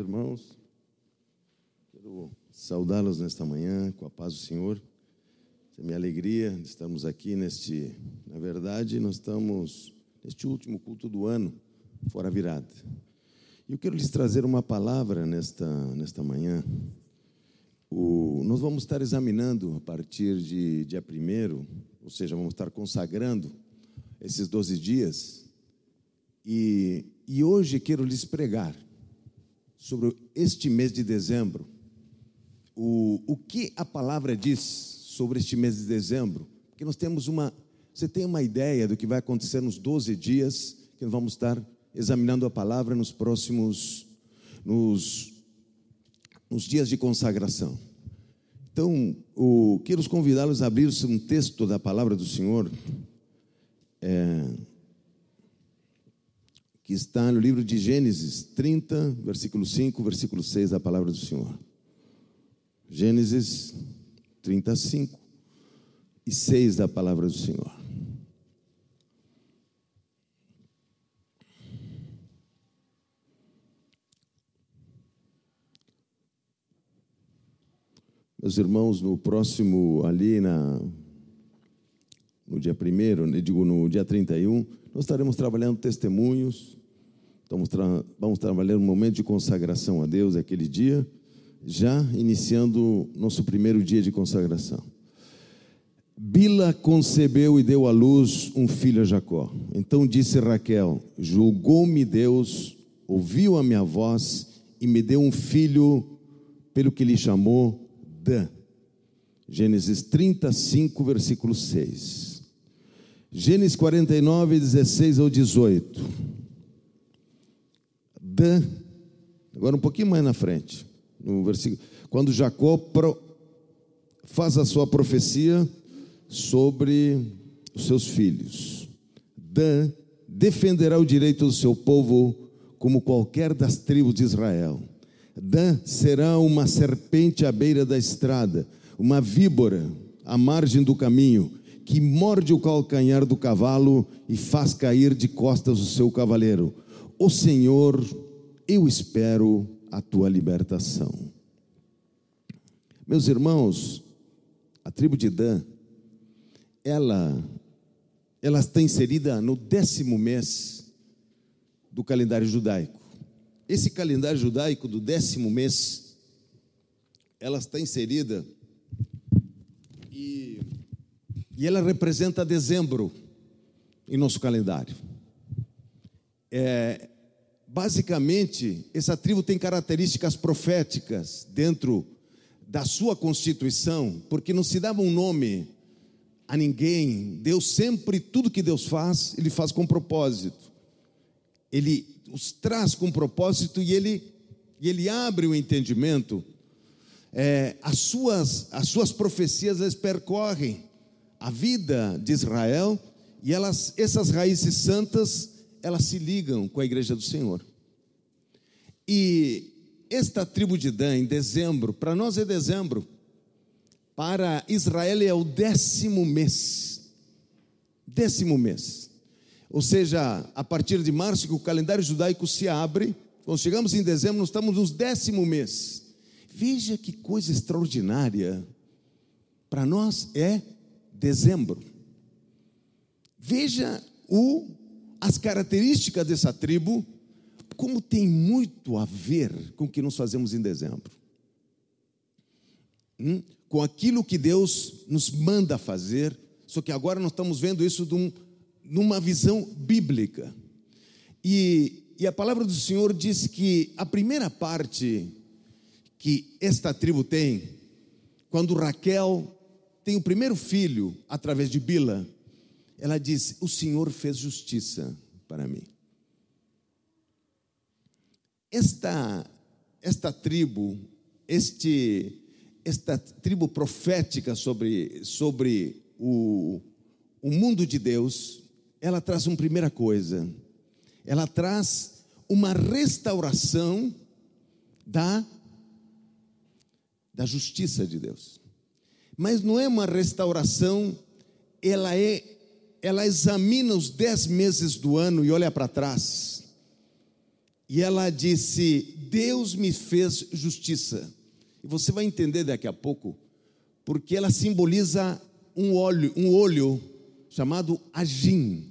Irmãos, quero saudá-los nesta manhã com a paz do Senhor. É minha alegria, estamos aqui neste, na verdade, nós estamos neste último culto do ano, fora virada. E eu quero lhes trazer uma palavra nesta, nesta manhã. O, nós vamos estar examinando a partir de dia 1, ou seja, vamos estar consagrando esses 12 dias. E, e hoje quero lhes pregar sobre este mês de dezembro, o, o que a palavra diz sobre este mês de dezembro, porque nós temos uma, você tem uma ideia do que vai acontecer nos 12 dias que nós vamos estar examinando a palavra nos próximos, nos, nos dias de consagração. Então, o, quero convidá-los a abrir um texto da palavra do Senhor, é, que está no livro de Gênesis 30, versículo 5, versículo 6 da palavra do Senhor. Gênesis 35 e 6 da palavra do Senhor. Meus irmãos, no próximo, ali na, no dia 1, digo no dia 31, nós estaremos trabalhando testemunhos Estamos tra vamos trabalhar um momento de consagração a Deus aquele dia, já iniciando nosso primeiro dia de consagração. Bila concebeu e deu à luz um filho a Jacó. Então disse Raquel: Julgou-me Deus, ouviu a minha voz e me deu um filho, pelo que lhe chamou Dan. Gênesis 35, versículo 6. Gênesis 49, 16 ao 18. Dan, agora um pouquinho mais na frente, no versículo, quando Jacó pro, faz a sua profecia sobre os seus filhos. Dan defenderá o direito do seu povo como qualquer das tribos de Israel. Dan será uma serpente à beira da estrada, uma víbora à margem do caminho, que morde o calcanhar do cavalo e faz cair de costas o seu cavaleiro. O Senhor, eu espero a tua libertação. Meus irmãos, a tribo de Dan, ela, ela está inserida no décimo mês do calendário judaico. Esse calendário judaico do décimo mês, ela está inserida e, e ela representa dezembro em nosso calendário. É, basicamente, essa tribo tem características proféticas dentro da sua constituição, porque não se dava um nome a ninguém. Deus sempre, tudo que Deus faz, Ele faz com propósito. Ele os traz com propósito e Ele, ele abre o entendimento. É, as, suas, as suas profecias elas percorrem a vida de Israel e elas, essas raízes santas elas se ligam com a igreja do Senhor. E esta tribo de Dan, em dezembro, para nós é dezembro, para Israel é o décimo mês. Décimo mês. Ou seja, a partir de março, que o calendário judaico se abre, quando chegamos em dezembro, nós estamos no décimo mês. Veja que coisa extraordinária. Para nós é dezembro. Veja o as características dessa tribo, como tem muito a ver com o que nós fazemos em dezembro. Hum? Com aquilo que Deus nos manda fazer, só que agora nós estamos vendo isso um, numa visão bíblica. E, e a palavra do Senhor diz que a primeira parte que esta tribo tem, quando Raquel tem o primeiro filho através de Bila, ela diz: O Senhor fez justiça para mim. Esta, esta tribo, este, esta tribo profética sobre, sobre o, o mundo de Deus, ela traz uma primeira coisa, ela traz uma restauração da, da justiça de Deus. Mas não é uma restauração, ela é ela examina os dez meses do ano e olha para trás e ela disse: Deus me fez justiça. E você vai entender daqui a pouco, porque ela simboliza um olho, um olho chamado Agim.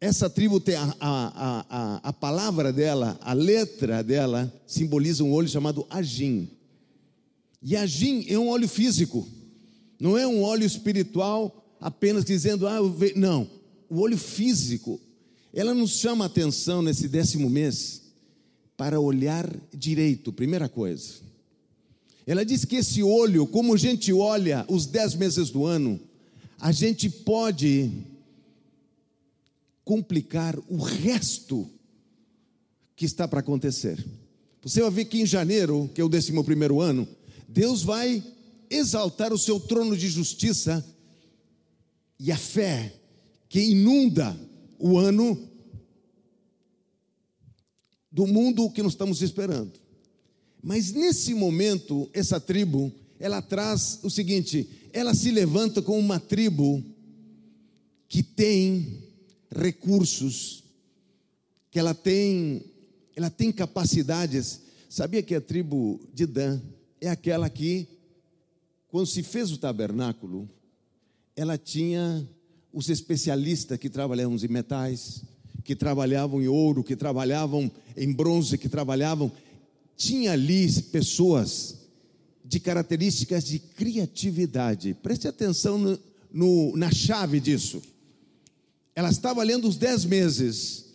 Essa tribo tem a, a, a, a palavra dela, a letra dela, simboliza um olho chamado Agim. E Agim é um olho físico, não é um olho espiritual apenas dizendo, ah, não, o olho físico. Ela nos chama a atenção nesse décimo mês para olhar direito, primeira coisa. Ela diz que esse olho, como a gente olha os dez meses do ano, a gente pode complicar o resto que está para acontecer. Você vai ver que em janeiro, que é o décimo primeiro ano, Deus vai exaltar o seu trono de justiça e a fé que inunda o ano do mundo que nós estamos esperando. Mas nesse momento, essa tribo, ela traz o seguinte: ela se levanta como uma tribo que tem recursos, que ela tem, ela tem capacidades. Sabia que a tribo de Dan é aquela que, quando se fez o tabernáculo, ela tinha os especialistas que trabalhavam em metais, que trabalhavam em ouro, que trabalhavam em bronze, que trabalhavam. Tinha ali pessoas de características de criatividade. Preste atenção no, no, na chave disso. Ela estava lendo os dez meses.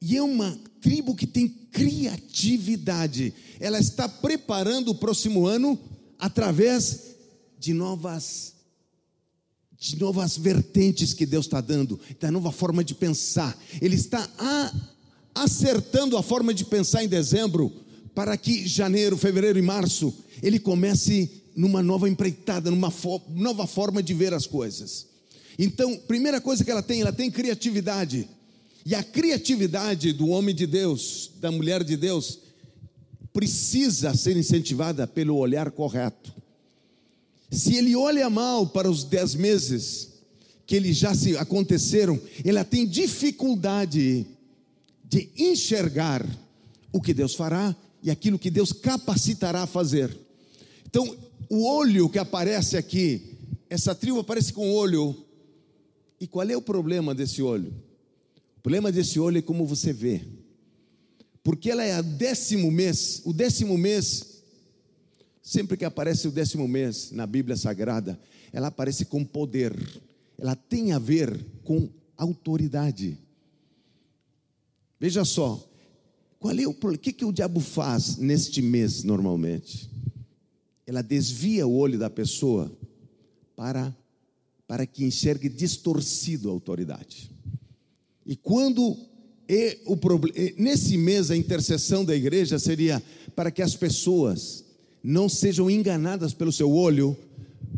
E é uma tribo que tem criatividade. Ela está preparando o próximo ano através de novas de novas vertentes que Deus está dando, da nova forma de pensar. Ele está a, acertando a forma de pensar em dezembro, para que janeiro, fevereiro e março ele comece numa nova empreitada, numa fo nova forma de ver as coisas. Então, primeira coisa que ela tem, ela tem criatividade. E a criatividade do homem de Deus, da mulher de Deus, precisa ser incentivada pelo olhar correto. Se ele olha mal para os dez meses que ele já se aconteceram, ela tem dificuldade de enxergar o que Deus fará e aquilo que Deus capacitará a fazer. Então, o olho que aparece aqui, essa tribo aparece com olho. E qual é o problema desse olho? O problema desse olho é como você vê. Porque ela é a décimo mês, o décimo mês Sempre que aparece o décimo mês na Bíblia Sagrada, ela aparece com poder, ela tem a ver com autoridade. Veja só, qual é o que, que o diabo faz neste mês normalmente? Ela desvia o olho da pessoa para, para que enxergue distorcido a autoridade. E quando é o nesse mês a intercessão da igreja seria para que as pessoas não sejam enganadas pelo seu olho,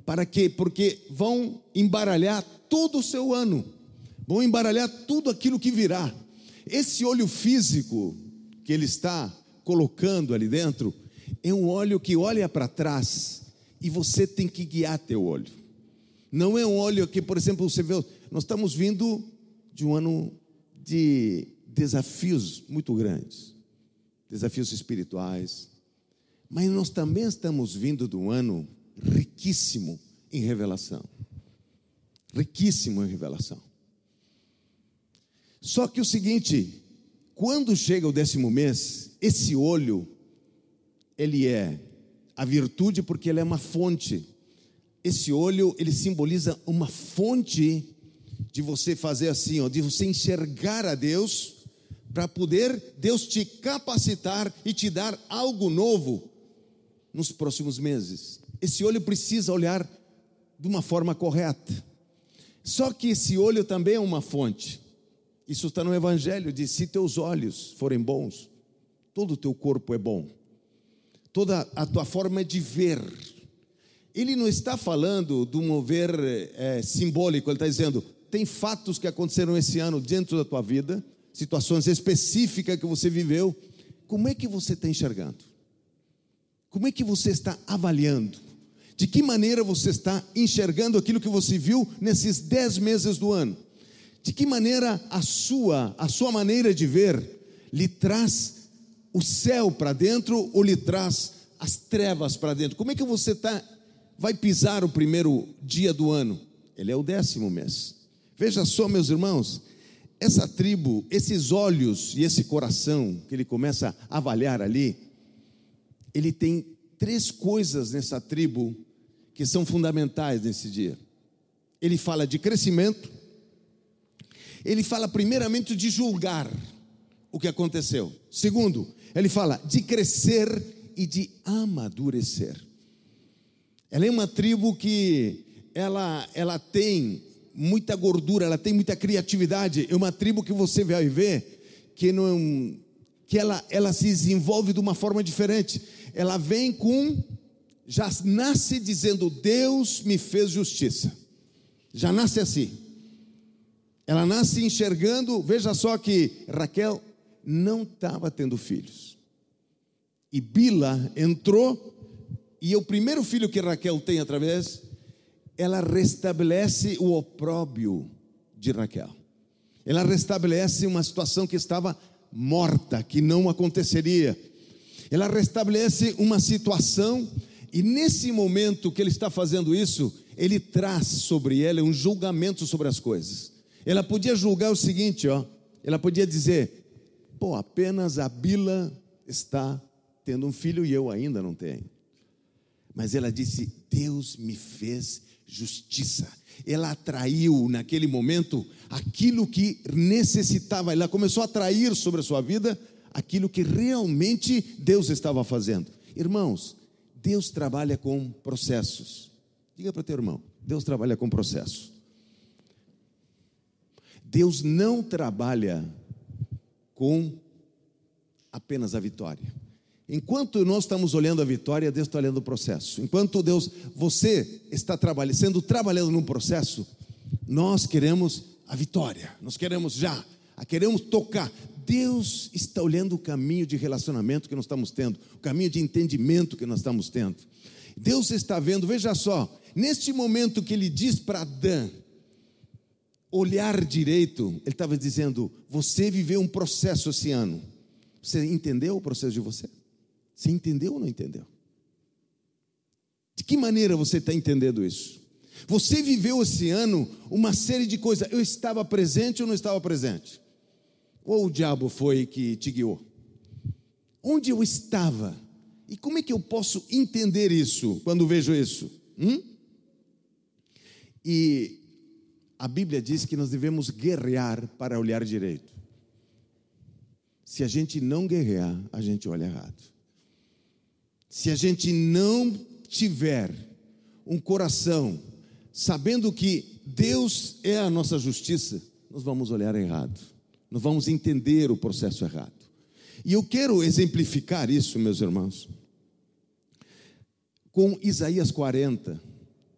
para quê? Porque vão embaralhar todo o seu ano, vão embaralhar tudo aquilo que virá. Esse olho físico que ele está colocando ali dentro é um olho que olha para trás e você tem que guiar teu olho. Não é um olho que, por exemplo, você vê, nós estamos vindo de um ano de desafios muito grandes, desafios espirituais, mas nós também estamos vindo de um ano riquíssimo em revelação. Riquíssimo em revelação. Só que o seguinte, quando chega o décimo mês, esse olho, ele é a virtude porque ele é uma fonte. Esse olho, ele simboliza uma fonte de você fazer assim, ó, de você enxergar a Deus, para poder Deus te capacitar e te dar algo novo nos próximos meses. Esse olho precisa olhar de uma forma correta. Só que esse olho também é uma fonte. Isso está no Evangelho: de se teus olhos forem bons, todo o teu corpo é bom, toda a tua forma de ver. Ele não está falando de um mover é, simbólico, ele está dizendo: tem fatos que aconteceram esse ano dentro da tua vida, situações específicas que você viveu. Como é que você está enxergando? Como é que você está avaliando? De que maneira você está enxergando aquilo que você viu nesses dez meses do ano? De que maneira a sua, a sua maneira de ver lhe traz o céu para dentro ou lhe traz as trevas para dentro? Como é que você tá, vai pisar o primeiro dia do ano? Ele é o décimo mês. Veja só, meus irmãos, essa tribo, esses olhos e esse coração que ele começa a avaliar ali, ele tem três coisas nessa tribo que são fundamentais nesse dia. Ele fala de crescimento, ele fala primeiramente de julgar o que aconteceu. Segundo, ele fala de crescer e de amadurecer. Ela é uma tribo que ela, ela tem muita gordura, ela tem muita criatividade. É uma tribo que você vai ver que não que ela, ela se desenvolve de uma forma diferente. Ela vem com já nasce dizendo Deus me fez justiça. Já nasce assim. Ela nasce enxergando, veja só que Raquel não estava tendo filhos. E Bila entrou e o primeiro filho que Raquel tem através ela restabelece o opróbio de Raquel. Ela restabelece uma situação que estava morta, que não aconteceria. Ela restabelece uma situação, e nesse momento que ele está fazendo isso, ele traz sobre ela um julgamento sobre as coisas. Ela podia julgar o seguinte, ó, ela podia dizer: pô, apenas a Bila está tendo um filho e eu ainda não tenho. Mas ela disse: Deus me fez justiça. Ela atraiu naquele momento aquilo que necessitava, ela começou a atrair sobre a sua vida aquilo que realmente Deus estava fazendo. Irmãos, Deus trabalha com processos. Diga para o teu irmão: Deus trabalha com processos. Deus não trabalha com apenas a vitória. Enquanto nós estamos olhando a vitória, Deus está olhando o processo. Enquanto Deus, você está trabalhando, sendo trabalhando num processo, nós queremos a vitória, nós queremos já, queremos tocar. Deus está olhando o caminho de relacionamento que nós estamos tendo, o caminho de entendimento que nós estamos tendo. Deus está vendo, veja só, neste momento que ele diz para Adão, olhar direito, ele estava dizendo: você viveu um processo esse ano. Você entendeu o processo de você? Você entendeu ou não entendeu? De que maneira você está entendendo isso? Você viveu esse ano uma série de coisas. Eu estava presente ou não estava presente? Ou o diabo foi que te guiou? Onde eu estava? E como é que eu posso entender isso quando vejo isso? Hum? E a Bíblia diz que nós devemos guerrear para olhar direito. Se a gente não guerrear, a gente olha errado. Se a gente não tiver um coração sabendo que Deus é a nossa justiça, nós vamos olhar errado, nós vamos entender o processo errado. E eu quero exemplificar isso, meus irmãos, com Isaías 40,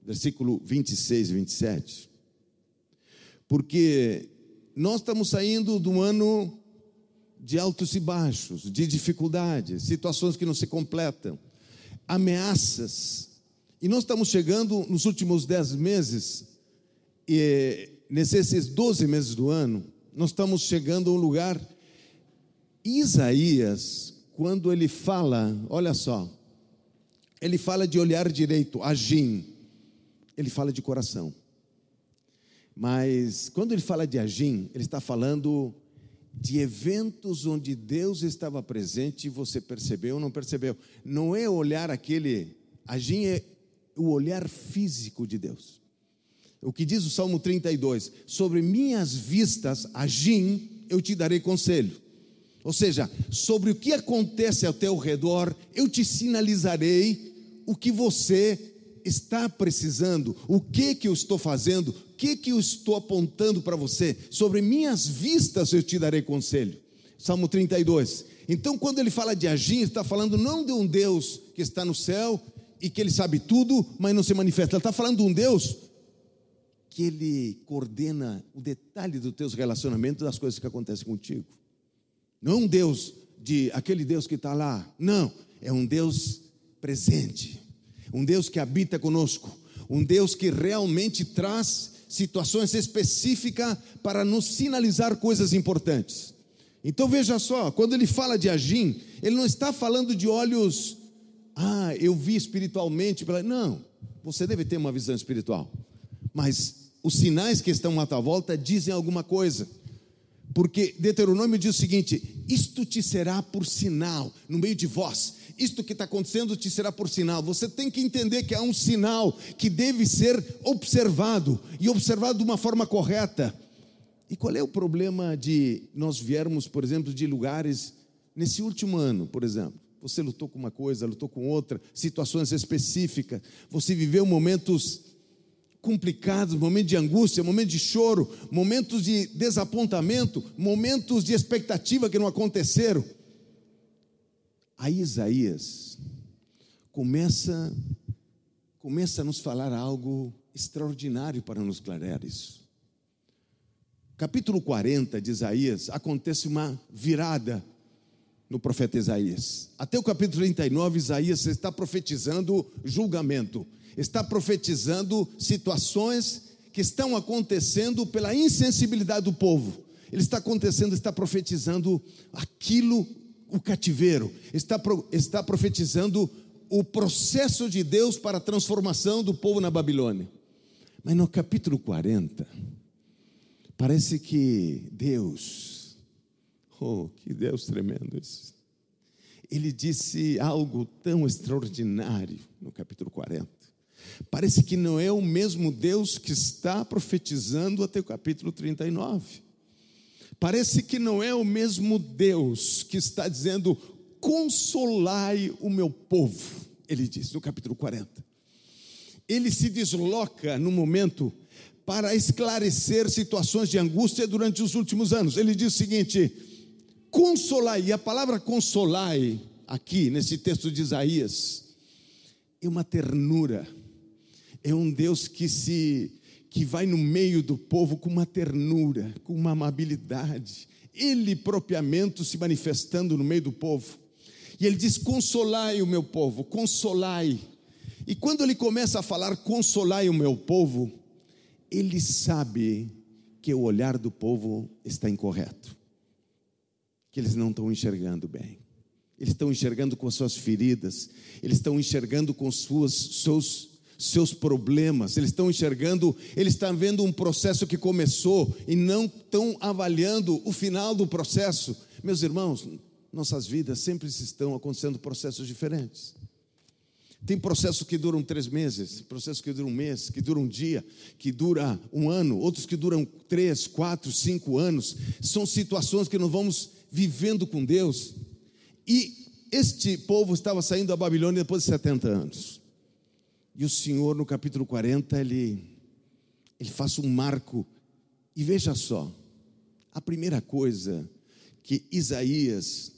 versículo 26 e 27. Porque nós estamos saindo do ano de altos e baixos, de dificuldades, situações que não se completam ameaças. E nós estamos chegando nos últimos dez meses, e nesses doze meses do ano, nós estamos chegando a um lugar. Isaías, quando ele fala, olha só, ele fala de olhar direito, agim, ele fala de coração. Mas quando ele fala de agim, ele está falando de eventos onde Deus estava presente e você percebeu ou não percebeu. Não é olhar aquele, agir é o olhar físico de Deus. O que diz o Salmo 32: Sobre minhas vistas, agim, eu te darei conselho. Ou seja, sobre o que acontece ao teu redor, eu te sinalizarei o que você está precisando, o que que eu estou fazendo, que, que eu estou apontando para você? Sobre minhas vistas eu te darei conselho. Salmo 32. Então, quando ele fala de agir, está falando não de um Deus que está no céu e que ele sabe tudo, mas não se manifesta. Ele está falando de um Deus que ele coordena o detalhe dos teus relacionamentos, das coisas que acontecem contigo. Não é um Deus de aquele Deus que está lá. Não, é um Deus presente, um Deus que habita conosco, um Deus que realmente traz situações específicas para nos sinalizar coisas importantes. Então veja só, quando ele fala de agim, ele não está falando de olhos, ah, eu vi espiritualmente. Não, você deve ter uma visão espiritual, mas os sinais que estão à tua volta dizem alguma coisa. Porque Deuteronômio diz o seguinte: isto te será por sinal no meio de vós. Isto que está acontecendo te será por sinal. Você tem que entender que há um sinal que deve ser observado e observado de uma forma correta. E qual é o problema de nós viermos, por exemplo, de lugares nesse último ano, por exemplo? Você lutou com uma coisa, lutou com outra, situações específicas, você viveu momentos complicados, momentos de angústia, momentos de choro, momentos de desapontamento, momentos de expectativa que não aconteceram. Aí Isaías começa começa a nos falar algo extraordinário para nos clarear isso. Capítulo 40 de Isaías acontece uma virada no profeta Isaías. Até o capítulo 39, Isaías está profetizando julgamento está profetizando situações que estão acontecendo pela insensibilidade do povo. Ele está acontecendo, está profetizando aquilo, o cativeiro, está, está profetizando o processo de Deus para a transformação do povo na Babilônia. Mas no capítulo 40, parece que Deus, oh, que Deus tremendo esse. Ele disse algo tão extraordinário no capítulo 40. Parece que não é o mesmo Deus que está profetizando até o capítulo 39. Parece que não é o mesmo Deus que está dizendo: consolai o meu povo, ele diz no capítulo 40. Ele se desloca no momento para esclarecer situações de angústia durante os últimos anos. Ele diz o seguinte: consolai, e a palavra consolai, aqui nesse texto de Isaías, é uma ternura é um Deus que se que vai no meio do povo com uma ternura, com uma amabilidade, ele propriamente se manifestando no meio do povo. E ele diz: "Consolai o meu povo, consolai". E quando ele começa a falar consolai o meu povo, ele sabe que o olhar do povo está incorreto. Que eles não estão enxergando bem. Eles estão enxergando com as suas feridas, eles estão enxergando com suas, seus seus problemas, eles estão enxergando, eles estão vendo um processo que começou e não estão avaliando o final do processo. Meus irmãos, nossas vidas sempre estão acontecendo processos diferentes. Tem processos que duram três meses, processos que duram um mês, que duram um dia, que dura um ano, outros que duram três, quatro, cinco anos. São situações que nós vamos vivendo com Deus. E este povo estava saindo da Babilônia depois de 70 anos. E o Senhor, no capítulo 40, ele, ele faz um marco. E veja só, a primeira coisa que Isaías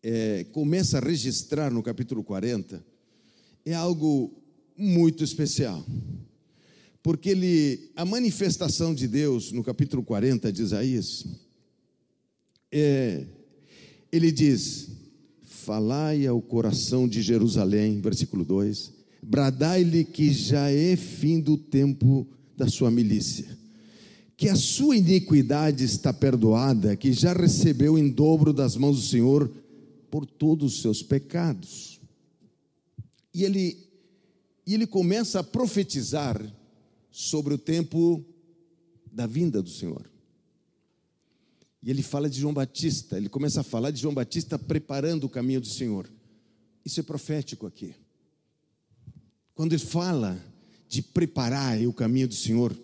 é, começa a registrar no capítulo 40 é algo muito especial. Porque ele, a manifestação de Deus no capítulo 40 de Isaías, é, ele diz: Falai ao coração de Jerusalém, versículo 2 bradai-lhe que já é fim do tempo da sua milícia, que a sua iniquidade está perdoada, que já recebeu em dobro das mãos do Senhor por todos os seus pecados. E ele, e ele começa a profetizar sobre o tempo da vinda do Senhor. E ele fala de João Batista, ele começa a falar de João Batista preparando o caminho do Senhor. Isso é profético aqui. Quando ele fala de preparar o caminho do Senhor,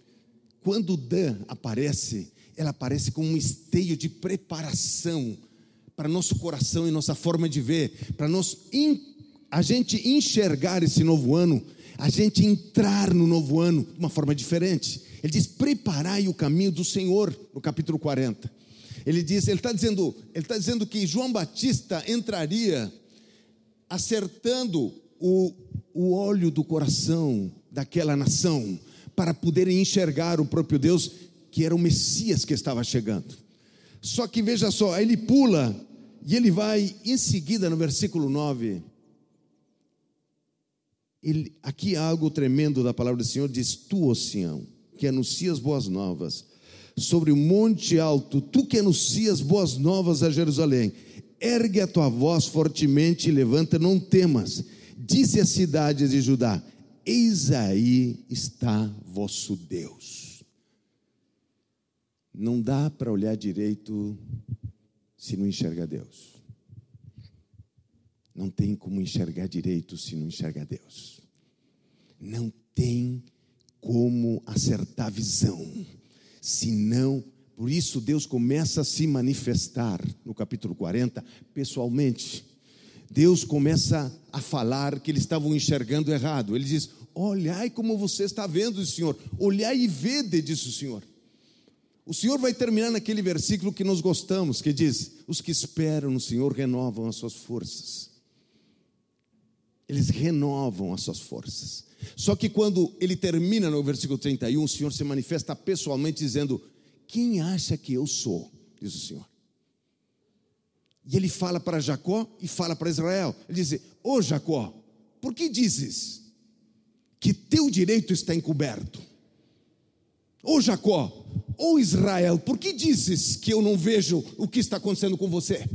quando Dan aparece, ela aparece como um esteio de preparação para nosso coração e nossa forma de ver, para nós a gente enxergar esse novo ano, a gente entrar no novo ano de uma forma diferente. Ele diz: preparai o caminho do Senhor, no capítulo 40. Ele diz, ele está dizendo, ele está dizendo que João Batista entraria acertando o, o olho do coração daquela nação para poderem enxergar o próprio Deus, que era o Messias que estava chegando. Só que veja só, ele pula e ele vai em seguida no versículo 9. Ele, aqui há algo tremendo da palavra do Senhor, diz: Tu, ó Sião, que anuncias boas novas, sobre o monte alto, tu que anuncias boas novas a Jerusalém, ergue a tua voz fortemente e levanta, não temas. Disse as cidades de Judá: Eis aí está vosso Deus. Não dá para olhar direito se não enxerga Deus. Não tem como enxergar direito se não enxerga Deus. Não tem como acertar visão se não. Por isso, Deus começa a se manifestar no capítulo 40 pessoalmente. Deus começa a falar que eles estavam enxergando errado. Ele diz: Olhai como você está vendo, Senhor. Olhai e vede, disse o Senhor. O Senhor vai terminar naquele versículo que nós gostamos, que diz: Os que esperam no Senhor renovam as suas forças. Eles renovam as suas forças. Só que quando ele termina no versículo 31, o Senhor se manifesta pessoalmente dizendo: Quem acha que eu sou? Diz o Senhor. E ele fala para Jacó e fala para Israel. Ele diz: Ô oh, Jacó, por que dizes que teu direito está encoberto. Ô oh, Jacó, ô oh, Israel, por que dizes que eu não vejo o que está acontecendo com você?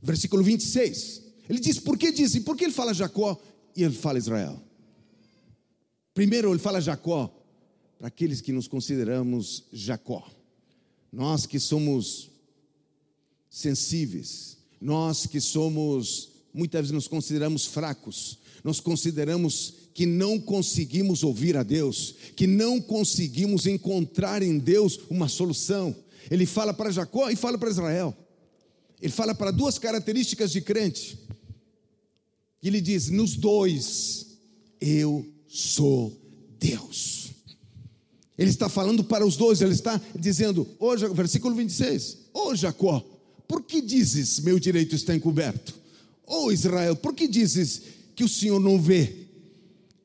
Versículo 26. Ele diz: Por que diz? E por que ele fala Jacó e ele fala Israel? Primeiro ele fala Jacó, para aqueles que nos consideramos Jacó. Nós que somos sensíveis, nós que somos, muitas vezes nos consideramos fracos, nós consideramos que não conseguimos ouvir a Deus, que não conseguimos encontrar em Deus uma solução. Ele fala para Jacó e fala para Israel. Ele fala para duas características de crente. Ele diz: nos dois, eu sou Deus. Ele está falando para os dois, ele está dizendo, hoje, versículo 26, ô Jacó, por que dizes meu direito está encoberto? Ô oh, Israel, por que dizes que o Senhor não vê?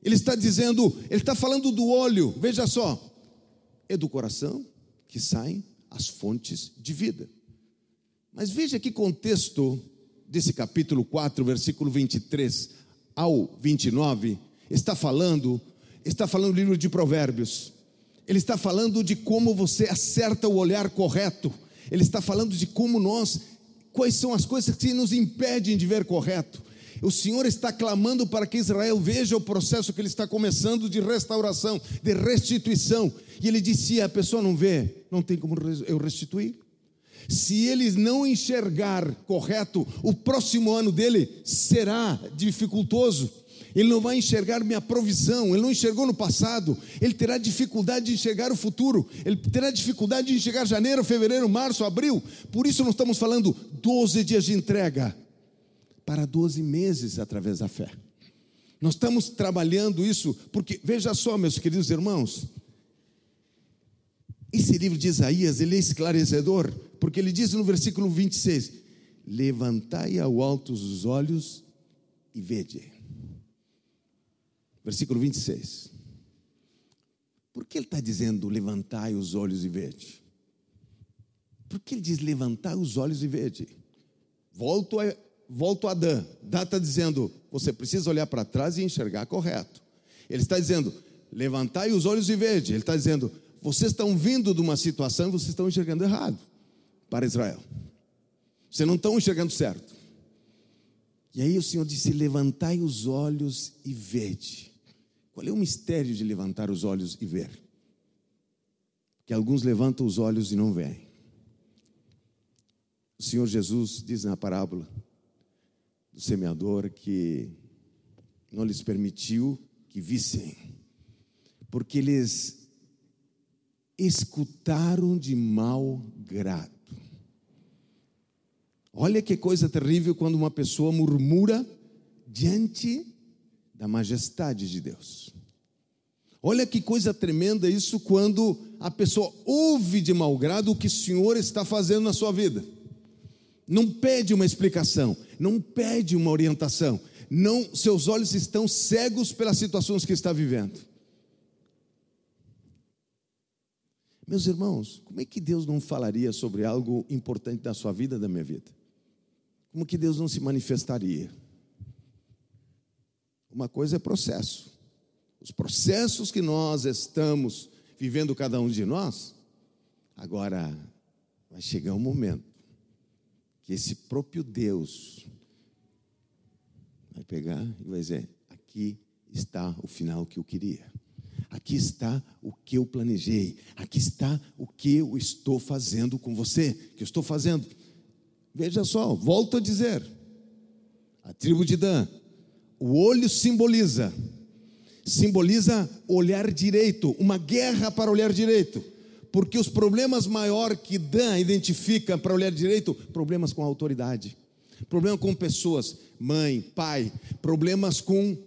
Ele está dizendo, ele está falando do olho, veja só, é do coração que saem as fontes de vida. Mas veja que contexto desse capítulo 4, versículo 23 ao 29, está falando, está falando do livro de Provérbios. Ele está falando de como você acerta o olhar correto. Ele está falando de como nós, quais são as coisas que nos impedem de ver correto. O Senhor está clamando para que Israel veja o processo que ele está começando de restauração, de restituição. E ele disse: se a pessoa não vê, não tem como eu restituir. Se ele não enxergar correto, o próximo ano dele será dificultoso. Ele não vai enxergar minha provisão, ele não enxergou no passado, ele terá dificuldade de enxergar o futuro, ele terá dificuldade de enxergar janeiro, fevereiro, março, abril. Por isso, nós estamos falando 12 dias de entrega para 12 meses através da fé. Nós estamos trabalhando isso porque, veja só, meus queridos irmãos, esse livro de Isaías, ele é esclarecedor, porque ele diz no versículo 26: Levantai ao alto os olhos e vede. Versículo 26. Por que ele está dizendo levantai os olhos e vede? Por que ele diz levantai os olhos e vede? Volto a volto a Adão. Adão está dizendo, você precisa olhar para trás e enxergar correto. Ele está dizendo, levantai os olhos e vede. Ele está dizendo, vocês estão vindo de uma situação e vocês estão enxergando errado para Israel. Vocês não estão enxergando certo. E aí o Senhor disse: levantai os olhos e vede. Qual é o mistério de levantar os olhos e ver? Que alguns levantam os olhos e não veem. O Senhor Jesus diz na parábola: do semeador que não lhes permitiu que vissem, porque eles escutaram de mau grado. Olha que coisa terrível quando uma pessoa murmura diante da majestade de Deus. Olha que coisa tremenda isso quando a pessoa ouve de mau grado o que o Senhor está fazendo na sua vida não pede uma explicação, não pede uma orientação, não, seus olhos estão cegos pelas situações que está vivendo. Meus irmãos, como é que Deus não falaria sobre algo importante da sua vida, da minha vida? Como que Deus não se manifestaria? Uma coisa é processo. Os processos que nós estamos vivendo, cada um de nós, Agora, vai chegar um momento que esse próprio Deus vai pegar e vai dizer: aqui está o final que eu queria. Aqui está o que eu planejei. Aqui está o que eu estou fazendo com você. Que eu estou fazendo. Veja só, volto a dizer. A tribo de Dan, o olho simboliza simboliza olhar direito, uma guerra para olhar direito. Porque os problemas maior que Dan identifica para olhar direito, problemas com autoridade, problema com pessoas, mãe, pai, problemas com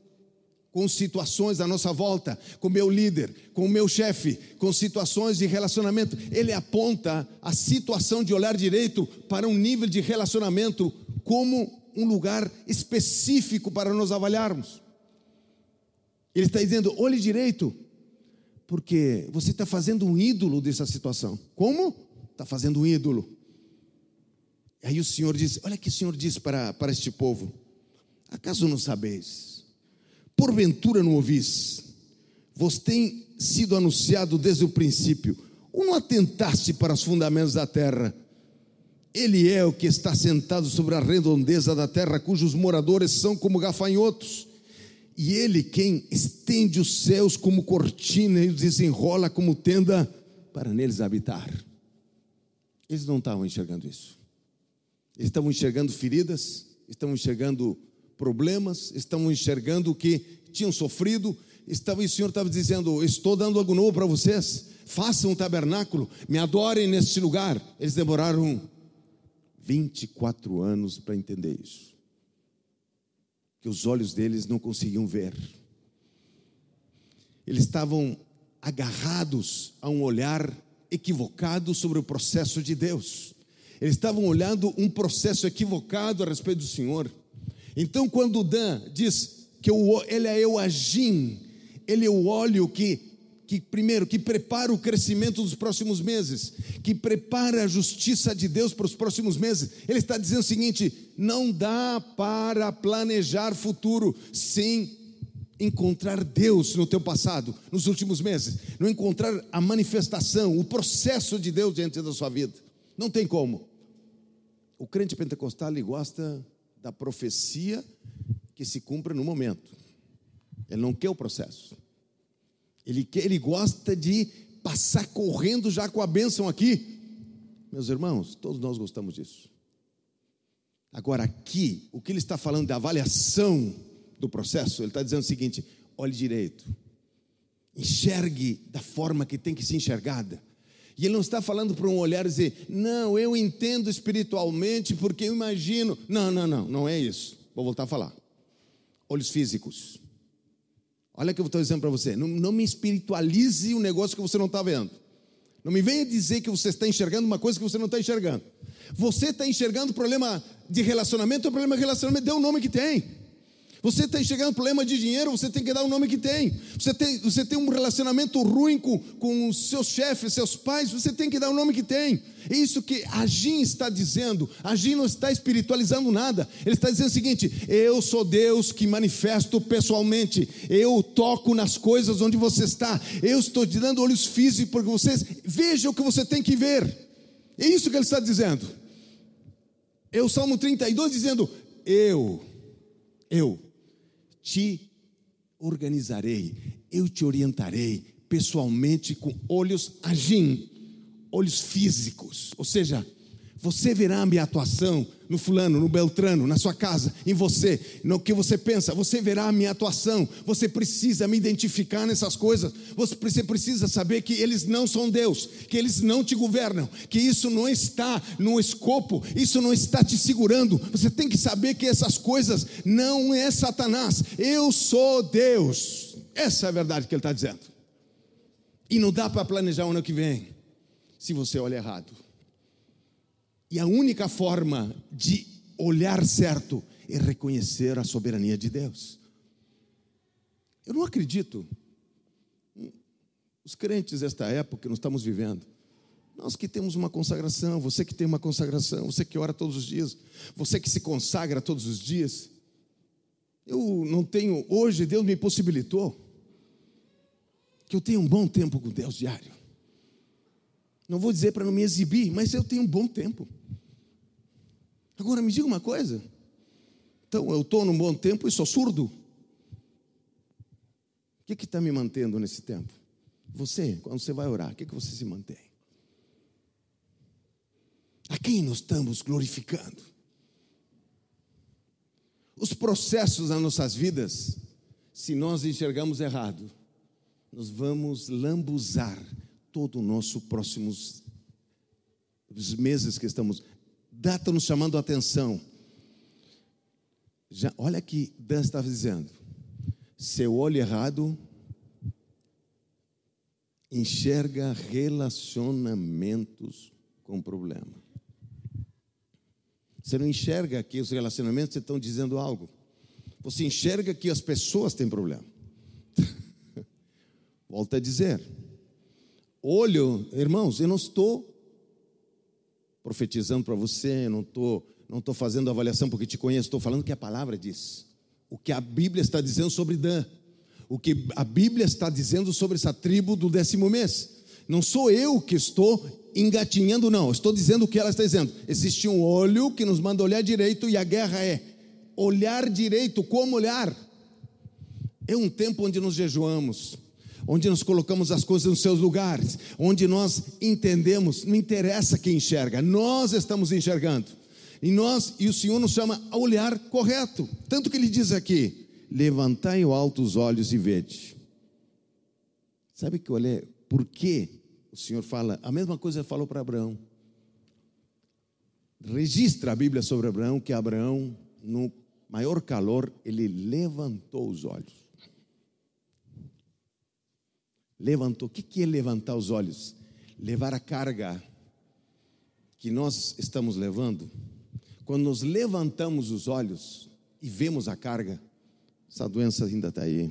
com situações à nossa volta, com meu líder, com meu chefe, com situações de relacionamento. Ele aponta a situação de olhar direito para um nível de relacionamento como um lugar específico para nós avaliarmos. Ele está dizendo: olhe direito, porque você está fazendo um ídolo dessa situação. Como? Está fazendo um ídolo. Aí o Senhor diz: Olha que o Senhor diz para, para este povo: Acaso não sabeis? Porventura não ouvis? Vos tem sido anunciado desde o princípio, ou não atentaste para os fundamentos da terra? Ele é o que está sentado sobre a redondeza da terra, cujos moradores são como gafanhotos e ele quem estende os céus como cortina e os desenrola como tenda para neles habitar. Eles não estavam enxergando isso. Eles estavam enxergando feridas, estavam enxergando problemas, estavam enxergando o que tinham sofrido. Estava, e o Senhor estava dizendo: Estou dando algo novo para vocês. Façam um tabernáculo, me adorem neste lugar. Eles demoraram 24 anos para entender isso que os olhos deles não conseguiam ver. Eles estavam agarrados a um olhar equivocado sobre o processo de Deus. Eles estavam olhando um processo equivocado a respeito do Senhor. Então, quando Dan diz que ele é o agim, ele é o óleo que que primeiro que prepara o crescimento dos próximos meses, que prepara a justiça de Deus para os próximos meses. Ele está dizendo o seguinte: não dá para planejar futuro sem encontrar Deus no teu passado, nos últimos meses, não encontrar a manifestação, o processo de Deus dentro da sua vida. Não tem como. O crente pentecostal ele gosta da profecia que se cumpre no momento. Ele não quer o processo. Ele, ele gosta de passar correndo já com a bênção aqui. Meus irmãos, todos nós gostamos disso. Agora, aqui, o que ele está falando da avaliação do processo, ele está dizendo o seguinte: olhe direito, enxergue da forma que tem que ser enxergada. E ele não está falando para um olhar e dizer, não, eu entendo espiritualmente porque eu imagino. Não, não, não, não é isso. Vou voltar a falar. Olhos físicos. Olha o que eu estou dizendo para você. Não, não, me espiritualize o negócio que você não está vendo. Não me venha dizer que você está enxergando uma coisa que você não está enxergando. Você está enxergando problema de relacionamento, o problema de relacionamento, dê o nome que tem. Você está enxergando problema de dinheiro, você tem que dar o nome que tem. Você tem, você tem um relacionamento ruim com, com os seus chefes, seus pais, você tem que dar o nome que tem. É isso que Agim está dizendo. Agim não está espiritualizando nada. Ele está dizendo o seguinte: eu sou Deus que manifesto pessoalmente. Eu toco nas coisas onde você está. Eu estou te dando olhos físicos para que vocês vejam o que você tem que ver. É isso que ele está dizendo. É o Salmo 32 dizendo: Eu, eu te organizarei, eu te orientarei pessoalmente com olhos agim, olhos físicos, ou seja, você verá a minha atuação no fulano, no beltrano, na sua casa, em você, no que você pensa, você verá a minha atuação. Você precisa me identificar nessas coisas. Você precisa saber que eles não são Deus, que eles não te governam, que isso não está no escopo, isso não está te segurando. Você tem que saber que essas coisas não é Satanás. Eu sou Deus. Essa é a verdade que ele está dizendo. E não dá para planejar o ano que vem, se você olha errado. E a única forma de olhar certo é reconhecer a soberania de Deus. Eu não acredito. Os crentes desta época que nós estamos vivendo, nós que temos uma consagração, você que tem uma consagração, você que ora todos os dias, você que se consagra todos os dias. Eu não tenho, hoje Deus me possibilitou que eu tenha um bom tempo com Deus diário. Não vou dizer para não me exibir, mas eu tenho um bom tempo. Agora me diga uma coisa. Então eu estou num bom tempo e sou surdo. O que está me mantendo nesse tempo? Você, quando você vai orar, o que, que você se mantém? A quem nós estamos glorificando? Os processos nas nossas vidas, se nós enxergamos errado, nós vamos lambuzar todo o nosso próximos os meses que estamos. Data nos chamando a atenção. Já, olha que Dan estava dizendo. Seu olho errado enxerga relacionamentos com problema. Você não enxerga que os relacionamentos estão dizendo algo. Você enxerga que as pessoas têm problema. Volta a dizer. Olho, irmãos, eu não estou profetizando para você, não estou não estou fazendo avaliação porque te conheço, estou falando o que a palavra diz. O que a Bíblia está dizendo sobre Dan. O que a Bíblia está dizendo sobre essa tribo do décimo mês. Não sou eu que estou engatinhando, não. Estou dizendo o que ela está dizendo. Existe um olho que nos manda olhar direito e a guerra é olhar direito. Como olhar? É um tempo onde nos jejuamos onde nós colocamos as coisas nos seus lugares, onde nós entendemos, não interessa quem enxerga, nós estamos enxergando. E nós, e o Senhor nos chama a olhar correto. Tanto que ele diz aqui: levantai o alto os olhos e vede. Sabe que olhei? Por que o Senhor fala? A mesma coisa falou para Abraão. Registra a Bíblia sobre Abraão que Abraão, no maior calor, ele levantou os olhos. Levantou. O que é levantar os olhos? Levar a carga que nós estamos levando quando nos levantamos os olhos e vemos a carga, essa doença ainda está aí,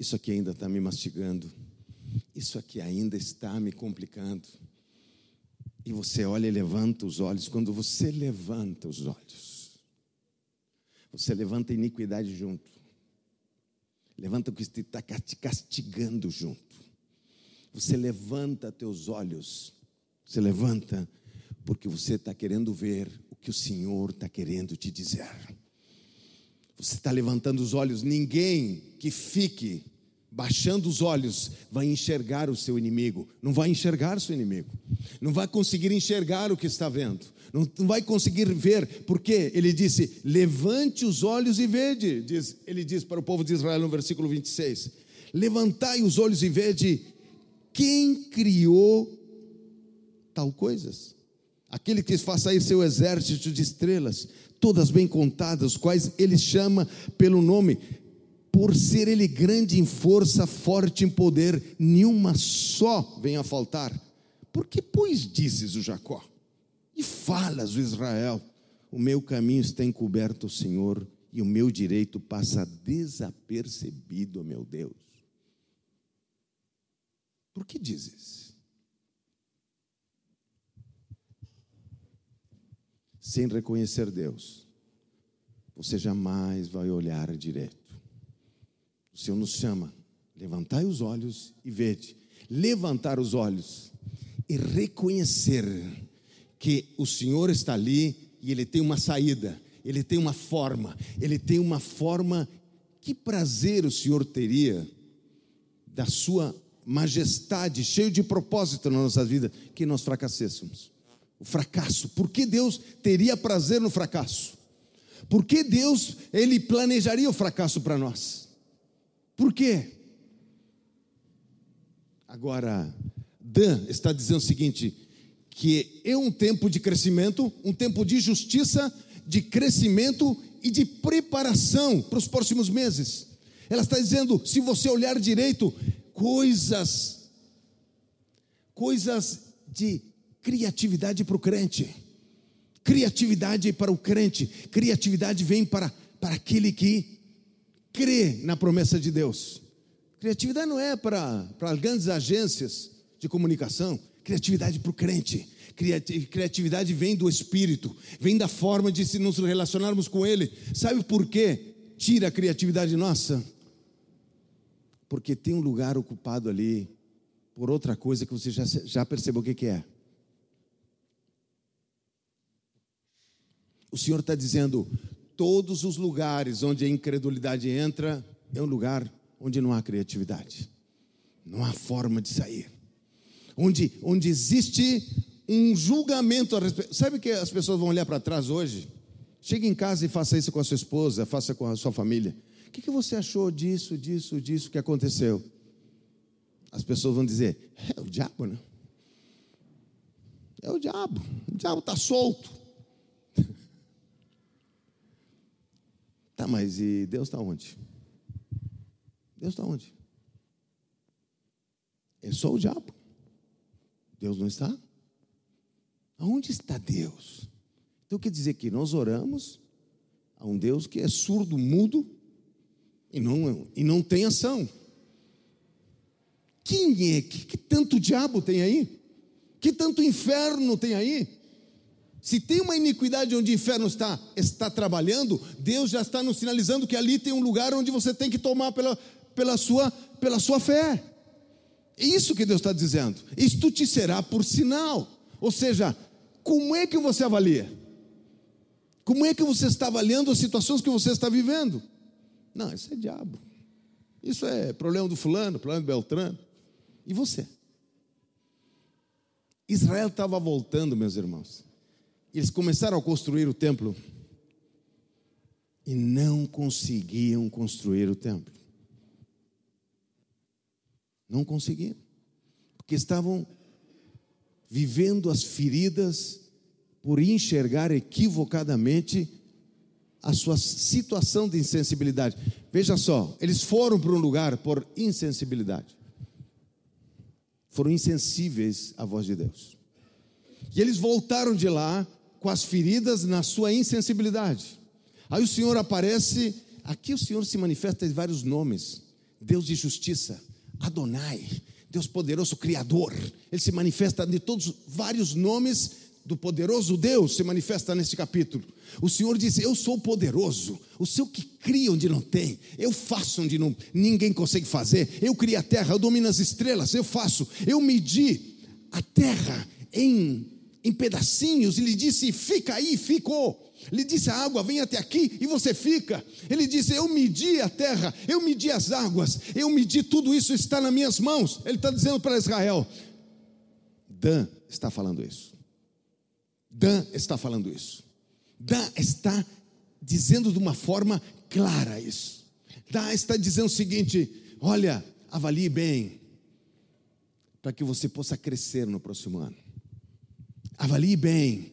isso aqui ainda está me mastigando, isso aqui ainda está me complicando. E você olha e levanta os olhos. Quando você levanta os olhos, você levanta a iniquidade junto, levanta o que está te castigando junto. Você levanta teus olhos, você levanta porque você está querendo ver que o Senhor está querendo te dizer. Você está levantando os olhos, ninguém que fique baixando os olhos vai enxergar o seu inimigo, não vai enxergar o seu inimigo, não vai conseguir enxergar o que está vendo, não, não vai conseguir ver, porque ele disse: levante os olhos e vede, diz, ele diz para o povo de Israel no versículo 26: levantai os olhos e vede quem criou tal coisas. Aquele que faz sair seu exército de estrelas, todas bem contadas, quais ele chama pelo nome, por ser ele grande em força, forte em poder, nenhuma só vem a faltar. Por que, pois, dizes o Jacó? E falas o Israel: o meu caminho está encoberto, Senhor, e o meu direito passa desapercebido, meu Deus. Por que dizes? sem reconhecer Deus, você jamais vai olhar direito. O Senhor nos chama, levantai os olhos e vede. Levantar os olhos e reconhecer que o Senhor está ali e Ele tem uma saída, Ele tem uma forma, Ele tem uma forma. Que prazer o Senhor teria da Sua majestade, cheio de propósito na nossa vida, que nós fracassêssemos o fracasso. Por que Deus teria prazer no fracasso? Por que Deus ele planejaria o fracasso para nós? Por quê? Agora, Dan está dizendo o seguinte: que é um tempo de crescimento, um tempo de justiça, de crescimento e de preparação para os próximos meses. Ela está dizendo: se você olhar direito, coisas, coisas de criatividade para o crente. Criatividade para o crente. Criatividade vem para, para aquele que crê na promessa de Deus. Criatividade não é para, para grandes agências de comunicação. Criatividade para o crente. Criatividade vem do Espírito, vem da forma de se nos relacionarmos com Ele. Sabe por quê? Tira a criatividade nossa. Porque tem um lugar ocupado ali por outra coisa que você já, já percebeu o que, que é. O Senhor está dizendo: todos os lugares onde a incredulidade entra, é um lugar onde não há criatividade, não há forma de sair, onde, onde existe um julgamento a respeito. Sabe que as pessoas vão olhar para trás hoje? Chegue em casa e faça isso com a sua esposa, faça com a sua família. O que, que você achou disso, disso, disso que aconteceu? As pessoas vão dizer: é o diabo, né? É o diabo. O diabo está solto. Tá, mas e Deus está onde? Deus está onde? É só o diabo. Deus não está? Aonde está Deus? Então quer dizer que nós oramos a um Deus que é surdo, mudo e não, e não tem ação. Quem é? Que, que tanto diabo tem aí? Que tanto inferno tem aí? Se tem uma iniquidade onde o inferno está, está trabalhando, Deus já está nos sinalizando que ali tem um lugar onde você tem que tomar pela, pela, sua, pela sua fé. É isso que Deus está dizendo. Isto te será por sinal. Ou seja, como é que você avalia? Como é que você está avaliando as situações que você está vivendo? Não, isso é diabo. Isso é problema do fulano, problema do Beltrano. E você? Israel estava voltando, meus irmãos. Eles começaram a construir o templo e não conseguiam construir o templo. Não conseguiam, porque estavam vivendo as feridas por enxergar equivocadamente a sua situação de insensibilidade. Veja só, eles foram para um lugar por insensibilidade. Foram insensíveis à voz de Deus. E eles voltaram de lá com as feridas na sua insensibilidade. Aí o Senhor aparece, aqui o Senhor se manifesta em vários nomes: Deus de justiça, Adonai, Deus poderoso, Criador. Ele se manifesta de todos vários nomes do poderoso Deus se manifesta nesse capítulo. O Senhor disse: Eu sou poderoso, o seu que cria onde não tem, eu faço onde não, ninguém consegue fazer. Eu criei a terra, eu domino as estrelas, eu faço. Eu medi a terra em, em pedacinhos e lhe disse: Fica aí, ficou. Ele disse: A água vem até aqui e você fica. Ele disse: Eu medi a terra, eu medi as águas, eu medi tudo isso, está nas minhas mãos. Ele está dizendo para Israel. Dan está falando isso. Dan está falando isso. Dan está dizendo de uma forma clara isso. Dan está dizendo o seguinte: olha, avalie bem, para que você possa crescer no próximo ano. Avalie bem,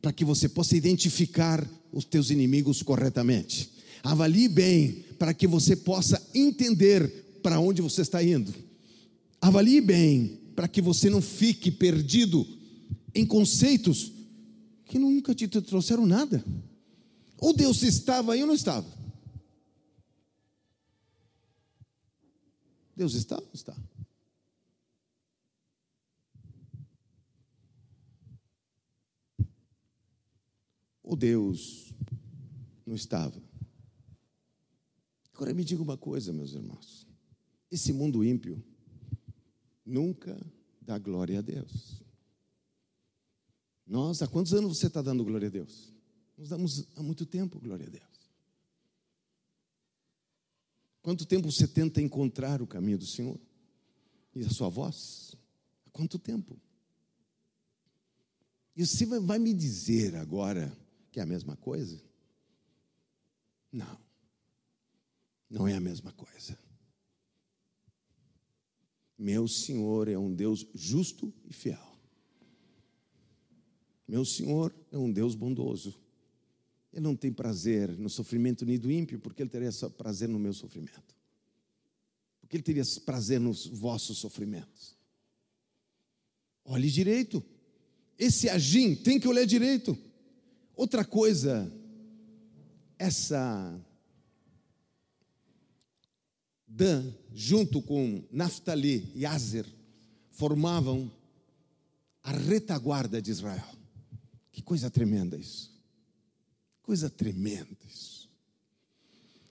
para que você possa identificar os teus inimigos corretamente. Avalie bem para que você possa entender para onde você está indo. Avalie bem para que você não fique perdido em conceitos que nunca te trouxeram nada. Ou Deus estava aí ou não estava? Deus está ou não está? Ou Deus não estava? Agora me diga uma coisa, meus irmãos: esse mundo ímpio nunca dá glória a Deus. Nós, há quantos anos você está dando glória a Deus? Nós damos há muito tempo glória a Deus. Quanto tempo você tenta encontrar o caminho do Senhor e a sua voz? Há quanto tempo? E você vai me dizer agora que é a mesma coisa? Não, não é a mesma coisa. Meu Senhor é um Deus justo e fiel. Meu Senhor é um Deus bondoso. Ele não tem prazer no sofrimento nem do ímpio, porque ele teria prazer no meu sofrimento. Porque ele teria prazer nos vossos sofrimentos. Olhe direito. Esse agim tem que olhar direito. Outra coisa, essa Dan, junto com Naftali e Azer, formavam a retaguarda de Israel. Que coisa tremenda isso. Coisa tremenda isso.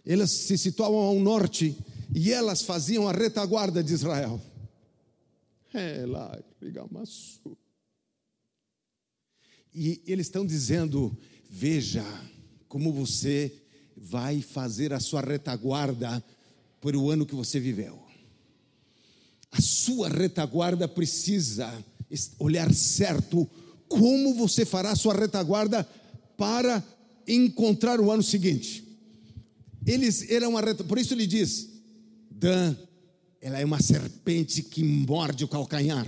Elas se situavam ao norte e elas faziam a retaguarda de Israel. É lá. E eles estão dizendo: veja como você vai fazer a sua retaguarda por o ano que você viveu. A sua retaguarda precisa olhar certo como você fará a sua retaguarda para encontrar o ano seguinte. Eles eram a retaguarda, por isso ele diz: Dan, ela é uma serpente que morde o calcanhar.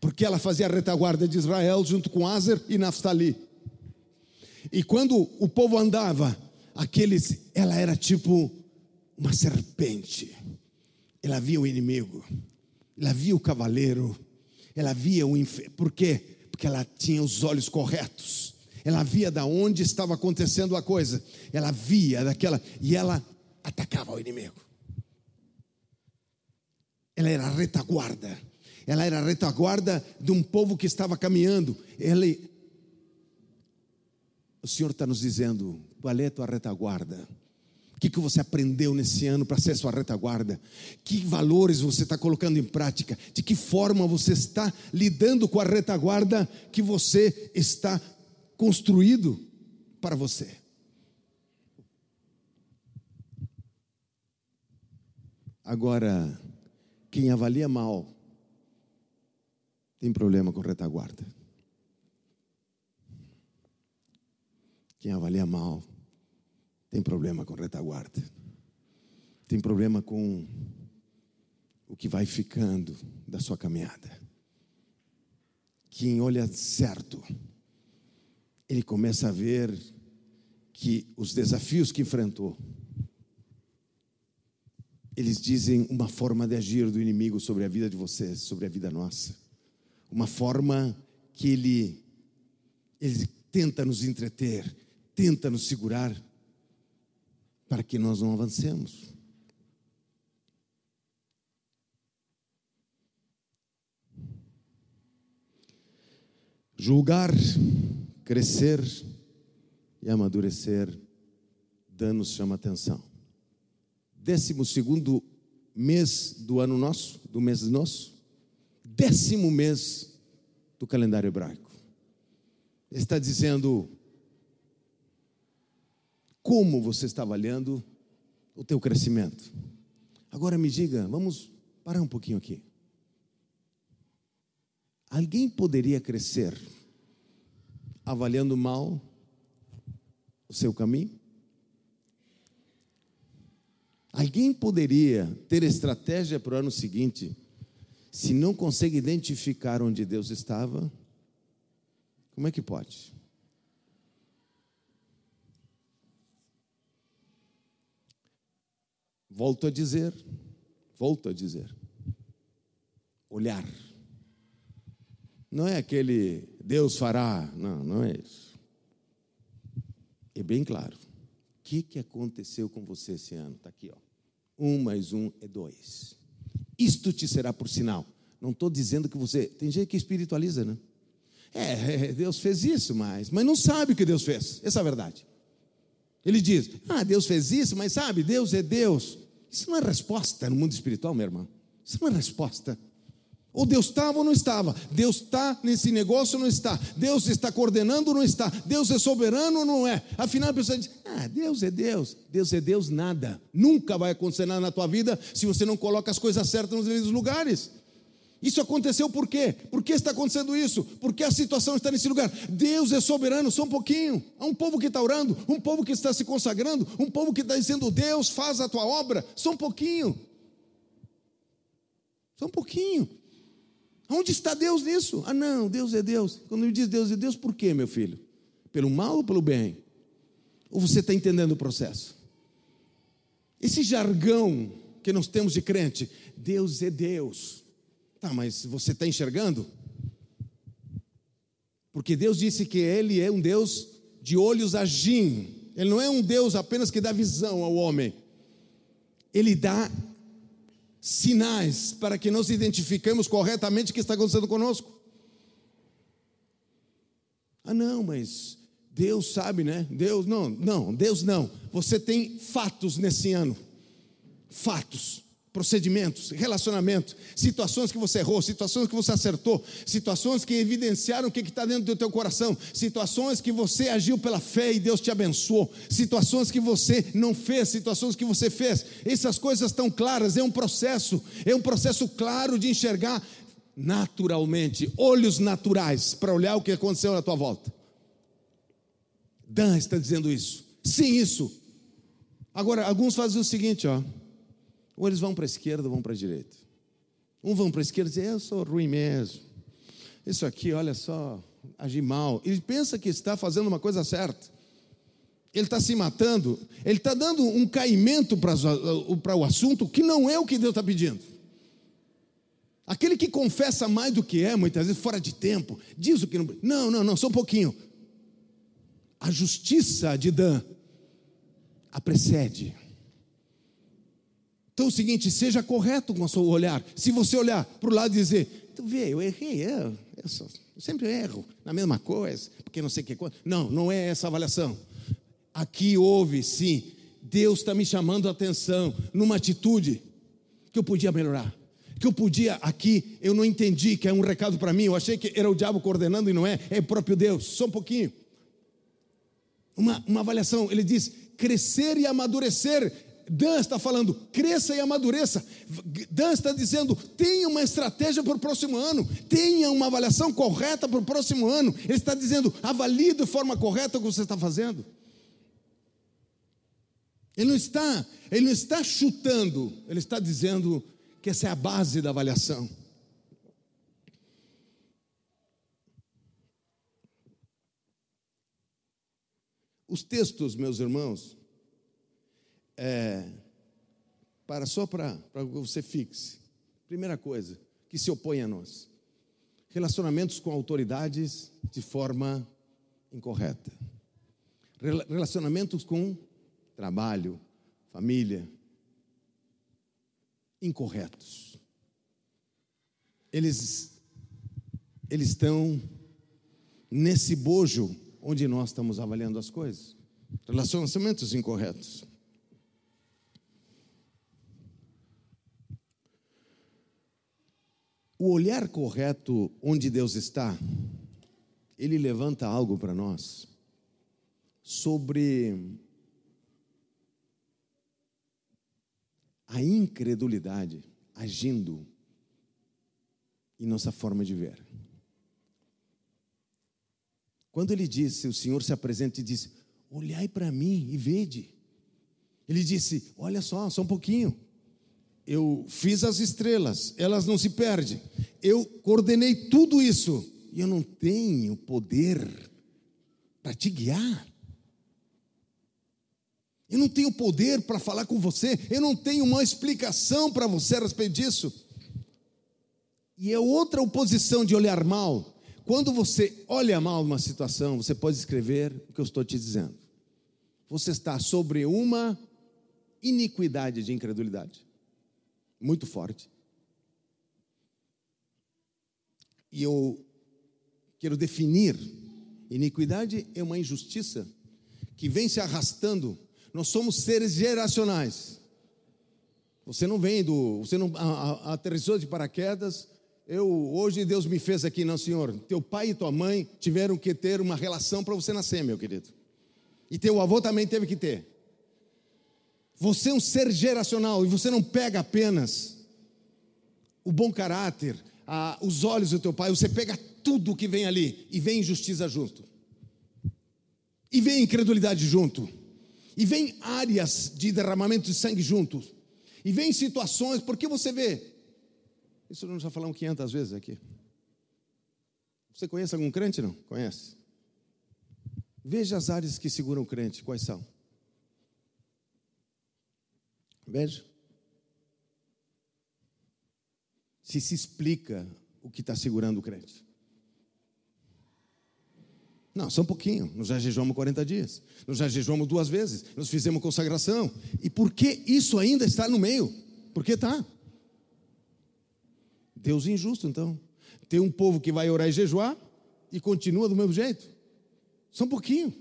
Porque ela fazia a retaguarda de Israel junto com Azer e Naftali. E quando o povo andava, aqueles, ela era tipo uma serpente. Ela via o inimigo, ela via o cavaleiro, ela via o inferno. Por quê? Porque ela tinha os olhos corretos. Ela via da onde estava acontecendo a coisa. Ela via daquela e ela atacava o inimigo. Ela era a retaguarda. Ela era a retaguarda de um povo que estava caminhando. Ele, o Senhor está nos dizendo: qual é a tua retaguarda? O que, que você aprendeu nesse ano para ser sua retaguarda? Que valores você está colocando em prática? De que forma você está lidando com a retaguarda que você está construído para você? Agora, quem avalia mal tem problema com retaguarda. Quem avalia mal tem problema com retaguarda. Tem problema com o que vai ficando da sua caminhada. Quem olha certo, ele começa a ver que os desafios que enfrentou, eles dizem uma forma de agir do inimigo sobre a vida de vocês, sobre a vida nossa. Uma forma que ele, ele tenta nos entreter, tenta nos segurar, para que nós não avancemos. Julgar, crescer e amadurecer, danos chama atenção. Décimo segundo mês do ano nosso, do mês nosso, décimo mês do calendário hebraico. Ele está dizendo como você está avaliando o teu crescimento. Agora me diga, vamos parar um pouquinho aqui. Alguém poderia crescer avaliando mal o seu caminho? Alguém poderia ter estratégia para o ano seguinte se não consegue identificar onde Deus estava? Como é que pode? Volto a dizer, volto a dizer, olhar. Não é aquele Deus fará, não, não é isso. É bem claro. O que, que aconteceu com você esse ano? Está aqui, ó. Um mais um é dois. Isto te será por sinal. Não estou dizendo que você. Tem gente que espiritualiza, né? É, Deus fez isso, mas, mas não sabe o que Deus fez. Essa é a verdade. Ele diz: Ah, Deus fez isso, mas sabe, Deus é Deus. Isso não é resposta no mundo espiritual, meu irmão. Isso não é resposta. Ou Deus estava ou não estava. Deus está nesse negócio ou não está. Deus está coordenando ou não está. Deus é soberano ou não é. Afinal, a pessoa diz: Ah, Deus é Deus. Deus é Deus, nada. Nunca vai acontecer nada na tua vida se você não coloca as coisas certas nos devidos lugares. Isso aconteceu por quê? Por que está acontecendo isso? Porque a situação está nesse lugar. Deus é soberano, só um pouquinho. Há um povo que está orando, um povo que está se consagrando, um povo que está dizendo: Deus faz a tua obra, só um pouquinho. Só um pouquinho. Onde está Deus nisso? Ah, não, Deus é Deus. Quando ele diz Deus é Deus, por quê, meu filho? Pelo mal ou pelo bem? Ou você está entendendo o processo? Esse jargão que nós temos de crente, Deus é Deus. Tá, mas você está enxergando? Porque Deus disse que Ele é um Deus de olhos agim. Ele não é um Deus apenas que dá visão ao homem. Ele dá sinais para que nós identifiquemos corretamente o que está acontecendo conosco. Ah, não, mas Deus sabe, né? Deus não, não, Deus não. Você tem fatos nesse ano. Fatos procedimentos, relacionamento, situações que você errou, situações que você acertou, situações que evidenciaram o que está dentro do teu coração, situações que você agiu pela fé e Deus te abençoou, situações que você não fez, situações que você fez. Essas coisas estão claras, é um processo, é um processo claro de enxergar naturalmente, olhos naturais, para olhar o que aconteceu na tua volta. Dan está dizendo isso. Sim, isso. Agora, alguns fazem o seguinte, ó. Ou eles vão para a esquerda ou vão para a direita. Um vão para a esquerda e dizem, eu sou ruim mesmo. Isso aqui, olha só, agi mal. Ele pensa que está fazendo uma coisa certa. Ele está se matando, ele está dando um caimento para o assunto que não é o que Deus está pedindo. Aquele que confessa mais do que é, muitas vezes fora de tempo, diz o que não. Não, não, não, só um pouquinho. A justiça de Dan a precede. Então é o seguinte, seja correto com o seu olhar. Se você olhar para o lado e dizer, tu vê, eu errei, eu, eu, sou, eu sempre erro na mesma coisa, porque não sei o que coisa. Não, não é essa avaliação. Aqui houve, sim, Deus está me chamando a atenção numa atitude que eu podia melhorar. Que eu podia aqui, eu não entendi que é um recado para mim, eu achei que era o diabo coordenando e não é, é o próprio Deus. Só um pouquinho. Uma, uma avaliação, ele diz: crescer e amadurecer Dan está falando, cresça e amadureça. Dan está dizendo, tenha uma estratégia para o próximo ano, tenha uma avaliação correta para o próximo ano. Ele está dizendo, avalie de forma correta o que você está fazendo. Ele não está, ele não está chutando, ele está dizendo que essa é a base da avaliação. Os textos, meus irmãos, é, para só para que você fixe. Primeira coisa, que se opõe a nós. Relacionamentos com autoridades de forma incorreta. Relacionamentos com trabalho, família, incorretos. Eles, eles estão nesse bojo onde nós estamos avaliando as coisas. Relacionamentos incorretos. O olhar correto onde Deus está, ele levanta algo para nós sobre a incredulidade agindo em nossa forma de ver. Quando ele disse, o Senhor se apresenta e diz: Olhai para mim e vede. Ele disse: Olha só, só um pouquinho eu fiz as estrelas, elas não se perdem. Eu coordenei tudo isso e eu não tenho poder para te guiar. Eu não tenho poder para falar com você, eu não tenho uma explicação para você a respeito disso. E é outra oposição de olhar mal. Quando você olha mal uma situação, você pode escrever o que eu estou te dizendo. Você está sobre uma iniquidade de incredulidade muito forte. E eu quero definir: iniquidade é uma injustiça que vem se arrastando. Nós somos seres geracionais. Você não vem do. Você não aterrissou de paraquedas. Eu, hoje Deus me fez aqui, não, Senhor. Teu pai e tua mãe tiveram que ter uma relação para você nascer, meu querido. E teu avô também teve que ter. Você é um ser geracional e você não pega apenas o bom caráter, a, os olhos do teu pai, você pega tudo que vem ali e vem injustiça junto. E vem incredulidade junto. E vem áreas de derramamento de sangue junto. E vem situações, porque você vê. Isso nós já falamos 500 vezes aqui. Você conhece algum crente? Não? Conhece? Veja as áreas que seguram o crente, quais são? Veja. Se se explica o que está segurando o crente. Não, só um pouquinho. Nós já jejuamos 40 dias. Nós já jejuamos duas vezes. Nós fizemos consagração. E por que isso ainda está no meio? Por que está? Deus injusto, então. Tem um povo que vai orar e jejuar e continua do mesmo jeito. Só um pouquinho.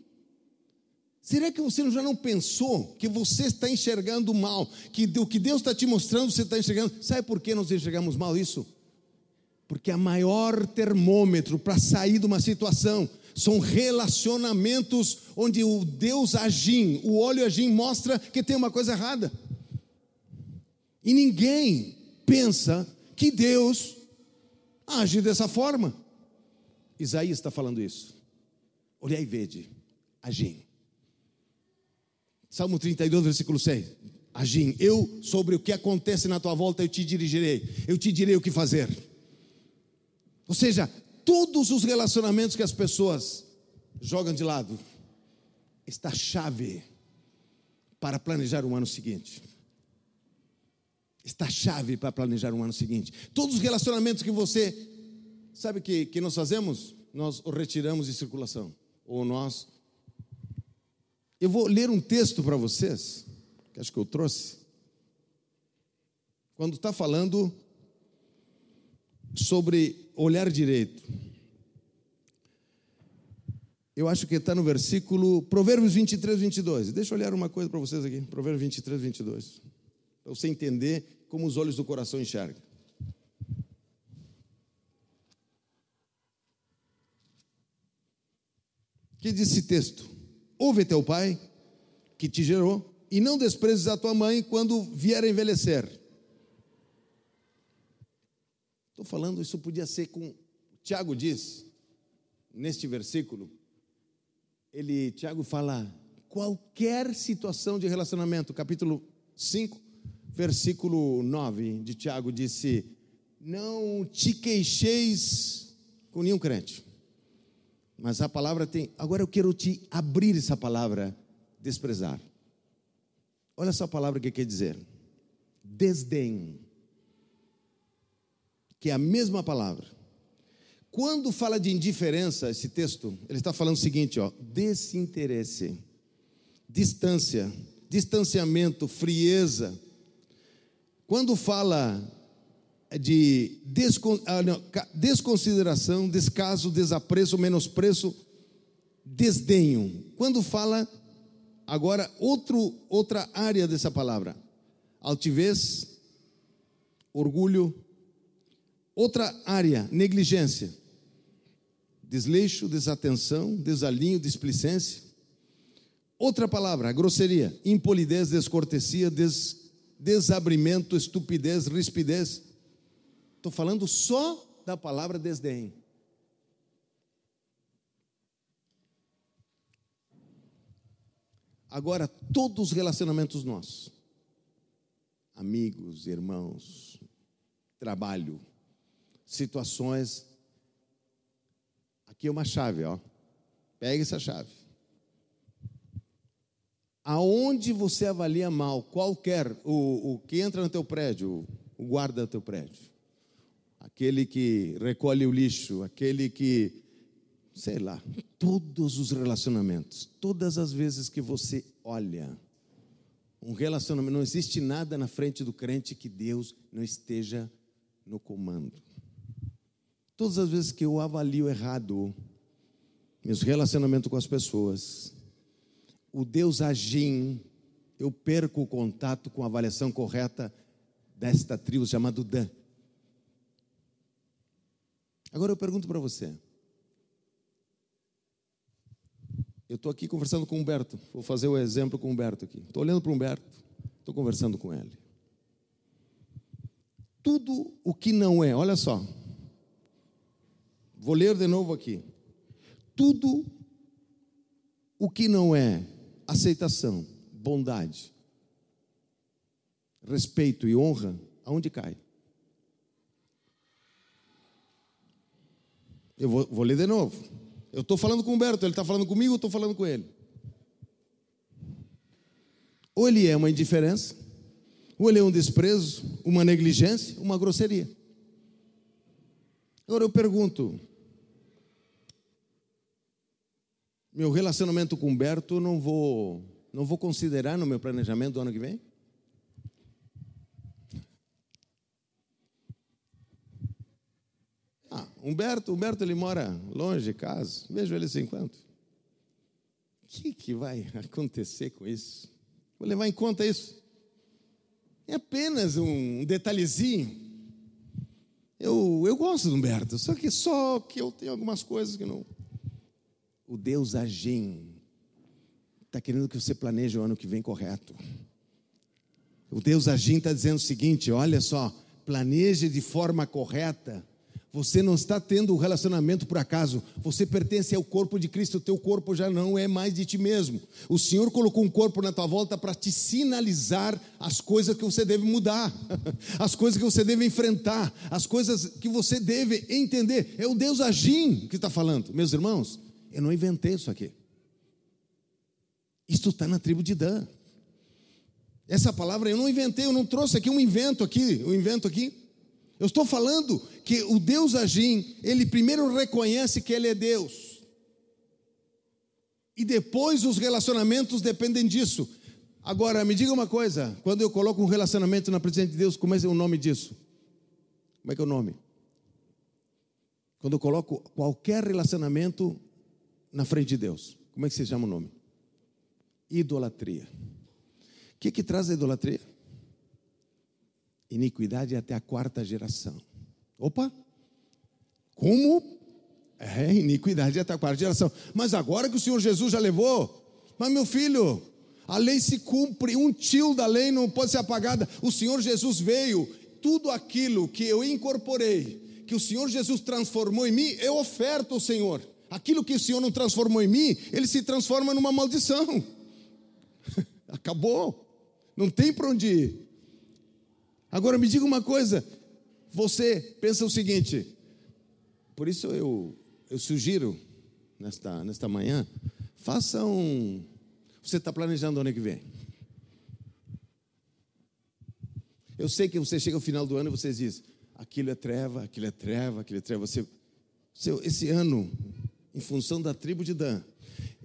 Será que você já não pensou que você está enxergando mal? Que o que Deus está te mostrando, você está enxergando. Sabe por que nós enxergamos mal isso? Porque a maior termômetro para sair de uma situação são relacionamentos onde o Deus agim, o olho agim mostra que tem uma coisa errada. E ninguém pensa que Deus age dessa forma. Isaías está falando isso. Olhai e vede, agim. Salmo 32, versículo 6. Agim, eu sobre o que acontece na tua volta eu te dirigirei, eu te direi o que fazer. Ou seja, todos os relacionamentos que as pessoas jogam de lado, está a chave para planejar o ano seguinte. Está a chave para planejar um ano seguinte. Todos os relacionamentos que você sabe que, que nós fazemos, nós o retiramos de circulação. Ou nós eu vou ler um texto para vocês, que acho que eu trouxe, quando está falando sobre olhar direito. Eu acho que está no versículo, Provérbios 23, 22. Deixa eu olhar uma coisa para vocês aqui, Provérbios 23, 22. Para você entender como os olhos do coração enxergam. O que diz esse texto? Ouve teu pai, que te gerou, e não desprezes a tua mãe quando vier a envelhecer. Estou falando, isso podia ser com. Tiago diz, neste versículo, ele, Tiago fala, qualquer situação de relacionamento, capítulo 5, versículo 9 de Tiago disse: Não te queixeis com nenhum crente. Mas a palavra tem. Agora eu quero te abrir essa palavra, desprezar. Olha essa palavra que quer dizer: desdém. Que é a mesma palavra. Quando fala de indiferença, esse texto, ele está falando o seguinte: ó, desinteresse, distância, distanciamento, frieza. Quando fala de ah, desconsideração, descaso, desapreço, menosprezo, desdenho. Quando fala, agora, outro, outra área dessa palavra: altivez, orgulho. Outra área, negligência, desleixo, desatenção, desalinho, displicência. Outra palavra, grosseria, impolidez, descortesia, des, desabrimento, estupidez, rispidez. Estou falando só da palavra desdém. Agora, todos os relacionamentos nossos, amigos, irmãos, trabalho, situações, aqui é uma chave, ó. Pega essa chave. Aonde você avalia mal, qualquer, o, o que entra no teu prédio, o guarda do teu prédio, aquele que recolhe o lixo, aquele que, sei lá, todos os relacionamentos, todas as vezes que você olha, um relacionamento, não existe nada na frente do crente que Deus não esteja no comando. Todas as vezes que eu avalio errado meus relacionamentos com as pessoas, o Deus agim, eu perco o contato com a avaliação correta desta tribo chamada Dan. Agora eu pergunto para você. Eu estou aqui conversando com o Humberto. Vou fazer o exemplo com o Humberto aqui. Estou olhando para o Humberto, estou conversando com ele. Tudo o que não é, olha só. Vou ler de novo aqui. Tudo o que não é aceitação, bondade, respeito e honra, aonde cai? Eu vou, vou ler de novo. Eu estou falando com o Humberto, ele está falando comigo, eu estou falando com ele. Ou ele é uma indiferença, ou ele é um desprezo, uma negligência, uma grosseria. Agora eu pergunto: meu relacionamento com o Humberto não vou, não vou considerar no meu planejamento do ano que vem? Ah, Humberto, Humberto ele mora longe de casa, vejo ele assim quanto. O que, que vai acontecer com isso? Vou levar em conta isso. É apenas um detalhezinho. Eu, eu gosto do Humberto, só que só que eu tenho algumas coisas que não. O Deus Agim está querendo que você planeje o ano que vem correto. O Deus Agim está dizendo o seguinte: olha só, planeje de forma correta você não está tendo um relacionamento por acaso. Você pertence ao corpo de Cristo. O teu corpo já não é mais de ti mesmo. O Senhor colocou um corpo na tua volta para te sinalizar as coisas que você deve mudar, as coisas que você deve enfrentar, as coisas que você deve entender. É o Deus Agim que está falando. Meus irmãos, eu não inventei isso aqui. Isto está na tribo de Dan. Essa palavra eu não inventei, eu não trouxe aqui um invento aqui, um invento aqui. Eu estou falando que o Deus Agim, ele primeiro reconhece que ele é Deus. E depois os relacionamentos dependem disso. Agora, me diga uma coisa: quando eu coloco um relacionamento na presença de Deus, como é o nome disso? Como é que é o nome? Quando eu coloco qualquer relacionamento na frente de Deus, como é que se chama o nome? Idolatria. O que, que traz a idolatria? iniquidade até a quarta geração. Opa! Como? É, iniquidade até a quarta geração. Mas agora que o Senhor Jesus já levou, mas meu filho, a lei se cumpre, um tio da lei não pode ser apagada. O Senhor Jesus veio, tudo aquilo que eu incorporei, que o Senhor Jesus transformou em mim, eu oferto ao Senhor. Aquilo que o Senhor não transformou em mim, ele se transforma numa maldição. Acabou. Não tem para onde ir. Agora me diga uma coisa, você pensa o seguinte, por isso eu, eu sugiro nesta, nesta manhã, faça um. Você está planejando o ano que vem. Eu sei que você chega ao final do ano e você diz: aquilo é treva, aquilo é treva, aquilo é treva. Você, esse ano, em função da tribo de Dan,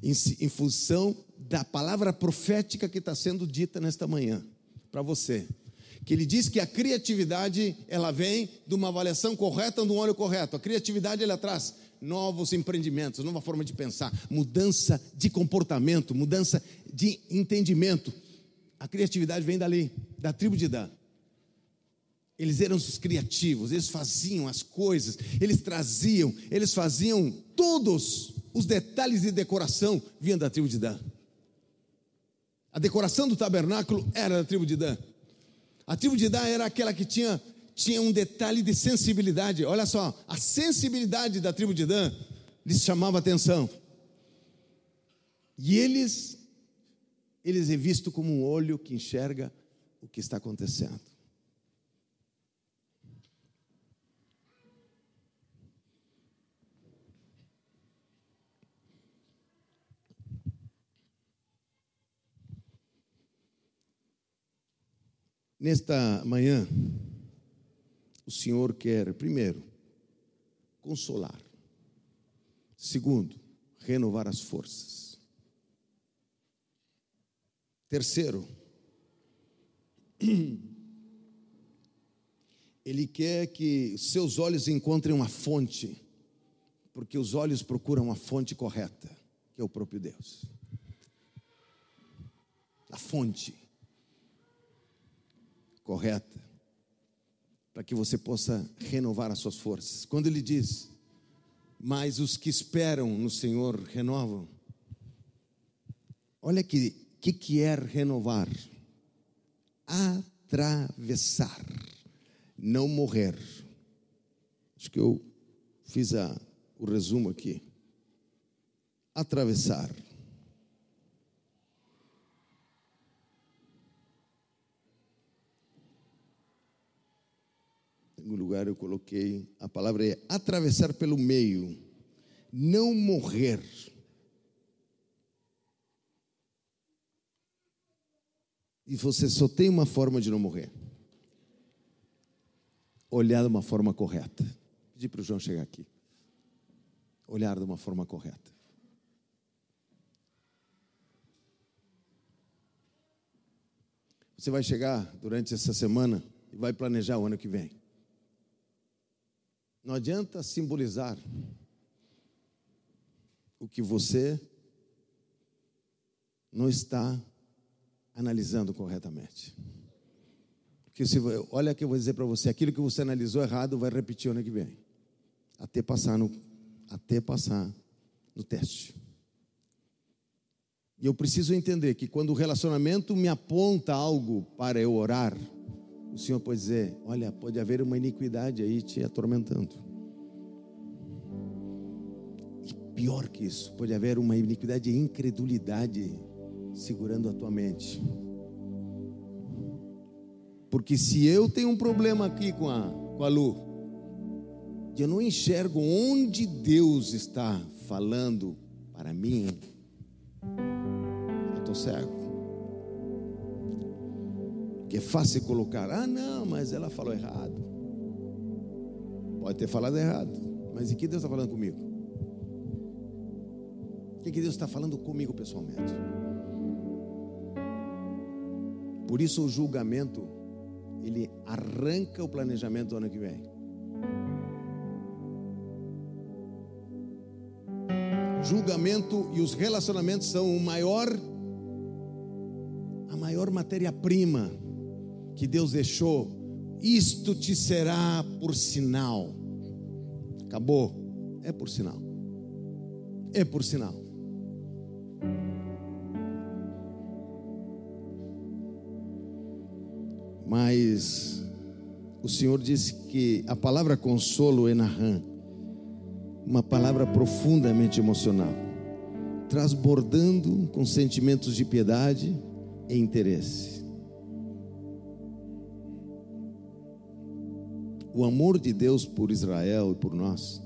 em, em função da palavra profética que está sendo dita nesta manhã, para você, que ele diz que a criatividade ela vem de uma avaliação correta, de um olho correto. A criatividade ela traz novos empreendimentos, nova forma de pensar, mudança de comportamento, mudança de entendimento. A criatividade vem dali, da tribo de Dan. Eles eram os criativos, eles faziam as coisas, eles traziam, eles faziam todos os detalhes de decoração vinham da tribo de Dan. A decoração do tabernáculo era da tribo de Dan. A tribo de Dan era aquela que tinha, tinha um detalhe de sensibilidade. Olha só, a sensibilidade da tribo de Dan lhes chamava atenção. E eles, eles é visto como um olho que enxerga o que está acontecendo. Nesta manhã, o Senhor quer, primeiro, consolar. Segundo, renovar as forças. Terceiro, Ele quer que seus olhos encontrem uma fonte, porque os olhos procuram a fonte correta, que é o próprio Deus. A fonte correta, para que você possa renovar as suas forças. Quando ele diz, mas os que esperam no Senhor renovam, olha que que, que é renovar? Atravessar, não morrer. Acho que eu fiz a, o resumo aqui. Atravessar. Em lugar eu coloquei, a palavra é atravessar pelo meio, não morrer. E você só tem uma forma de não morrer. Olhar de uma forma correta. Pedi para o João chegar aqui. Olhar de uma forma correta. Você vai chegar durante essa semana e vai planejar o ano que vem. Não adianta simbolizar o que você não está analisando corretamente. Porque se, olha que eu vou dizer para você, aquilo que você analisou errado vai repetir ano que vem. Até passar no, até passar no teste. E eu preciso entender que quando o relacionamento me aponta algo para eu orar, o Senhor pode dizer: Olha, pode haver uma iniquidade aí te atormentando. E pior que isso, pode haver uma iniquidade de incredulidade segurando a tua mente. Porque se eu tenho um problema aqui com a, com a Lu, eu não enxergo onde Deus está falando para mim, estou cego. Que é fácil colocar, ah, não, mas ela falou errado. Pode ter falado errado, mas em que Deus está falando comigo? O que, que Deus está falando comigo pessoalmente? Por isso o julgamento, ele arranca o planejamento do ano que vem. julgamento e os relacionamentos são o maior a maior matéria-prima que Deus deixou. Isto te será por sinal. Acabou. É por sinal. É por sinal. Mas o Senhor disse que a palavra consolo é Naham uma palavra profundamente emocional, transbordando com sentimentos de piedade e interesse. O amor de Deus por Israel e por nós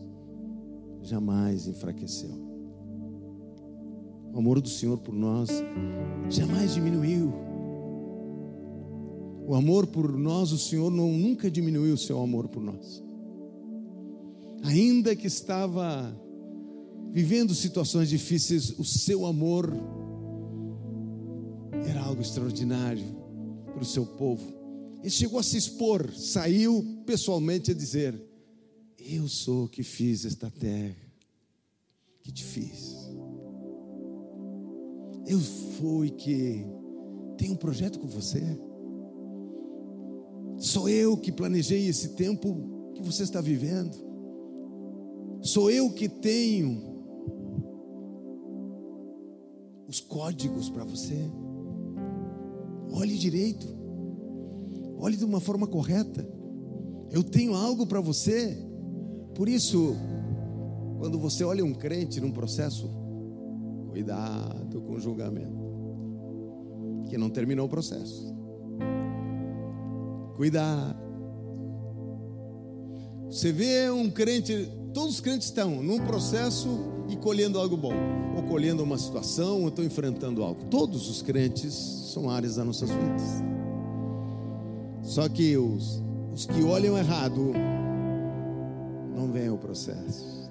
jamais enfraqueceu. O amor do Senhor por nós jamais diminuiu. O amor por nós, o Senhor não, nunca diminuiu o seu amor por nós ainda que estava vivendo situações difíceis, o seu amor era algo extraordinário para o seu povo. Ele chegou a se expor, saiu pessoalmente a dizer: Eu sou o que fiz esta terra, que te fiz. Eu fui que tenho um projeto com você. Sou eu que planejei esse tempo que você está vivendo. Sou eu que tenho os códigos para você. Olhe direito. Olhe de uma forma correta. Eu tenho algo para você. Por isso, quando você olha um crente num processo, cuidado com o julgamento, que não terminou o processo. Cuidado. Você vê um crente Todos os crentes estão num processo e colhendo algo bom, ou colhendo uma situação, ou estão enfrentando algo. Todos os crentes são áreas das nossas vidas. Só que os, os que olham errado não veem o processo.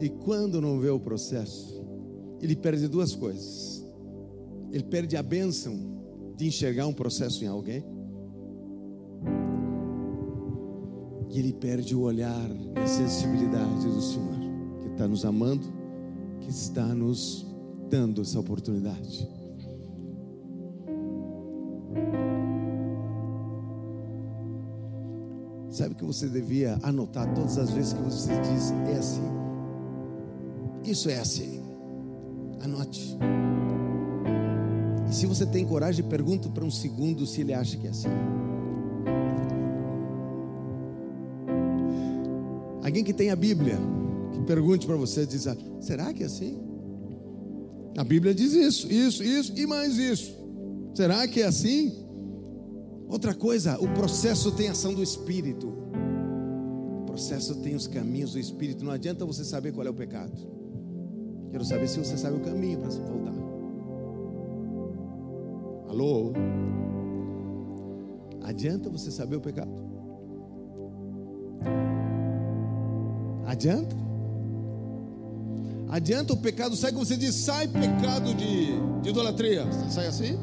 E quando não vê o processo, ele perde duas coisas. Ele perde a bênção de enxergar um processo em alguém e ele perde o olhar e a sensibilidade do Senhor, que está nos amando, que está nos dando essa oportunidade. Sabe que você devia anotar todas as vezes que você diz é assim. Isso é assim. Anote. E se você tem coragem, pergunta para um segundo se ele acha que é assim. Alguém que tem a Bíblia, que pergunte para você, diz: ah, será que é assim? A Bíblia diz isso, isso, isso e mais isso. Será que é assim? Outra coisa, o processo tem ação do Espírito. O processo tem os caminhos do Espírito. Não adianta você saber qual é o pecado. Quero saber se você sabe o caminho para voltar. Alô? Adianta você saber o pecado? Adianta? Adianta o pecado, sai como você diz, sai pecado de, de idolatria. Sai assim?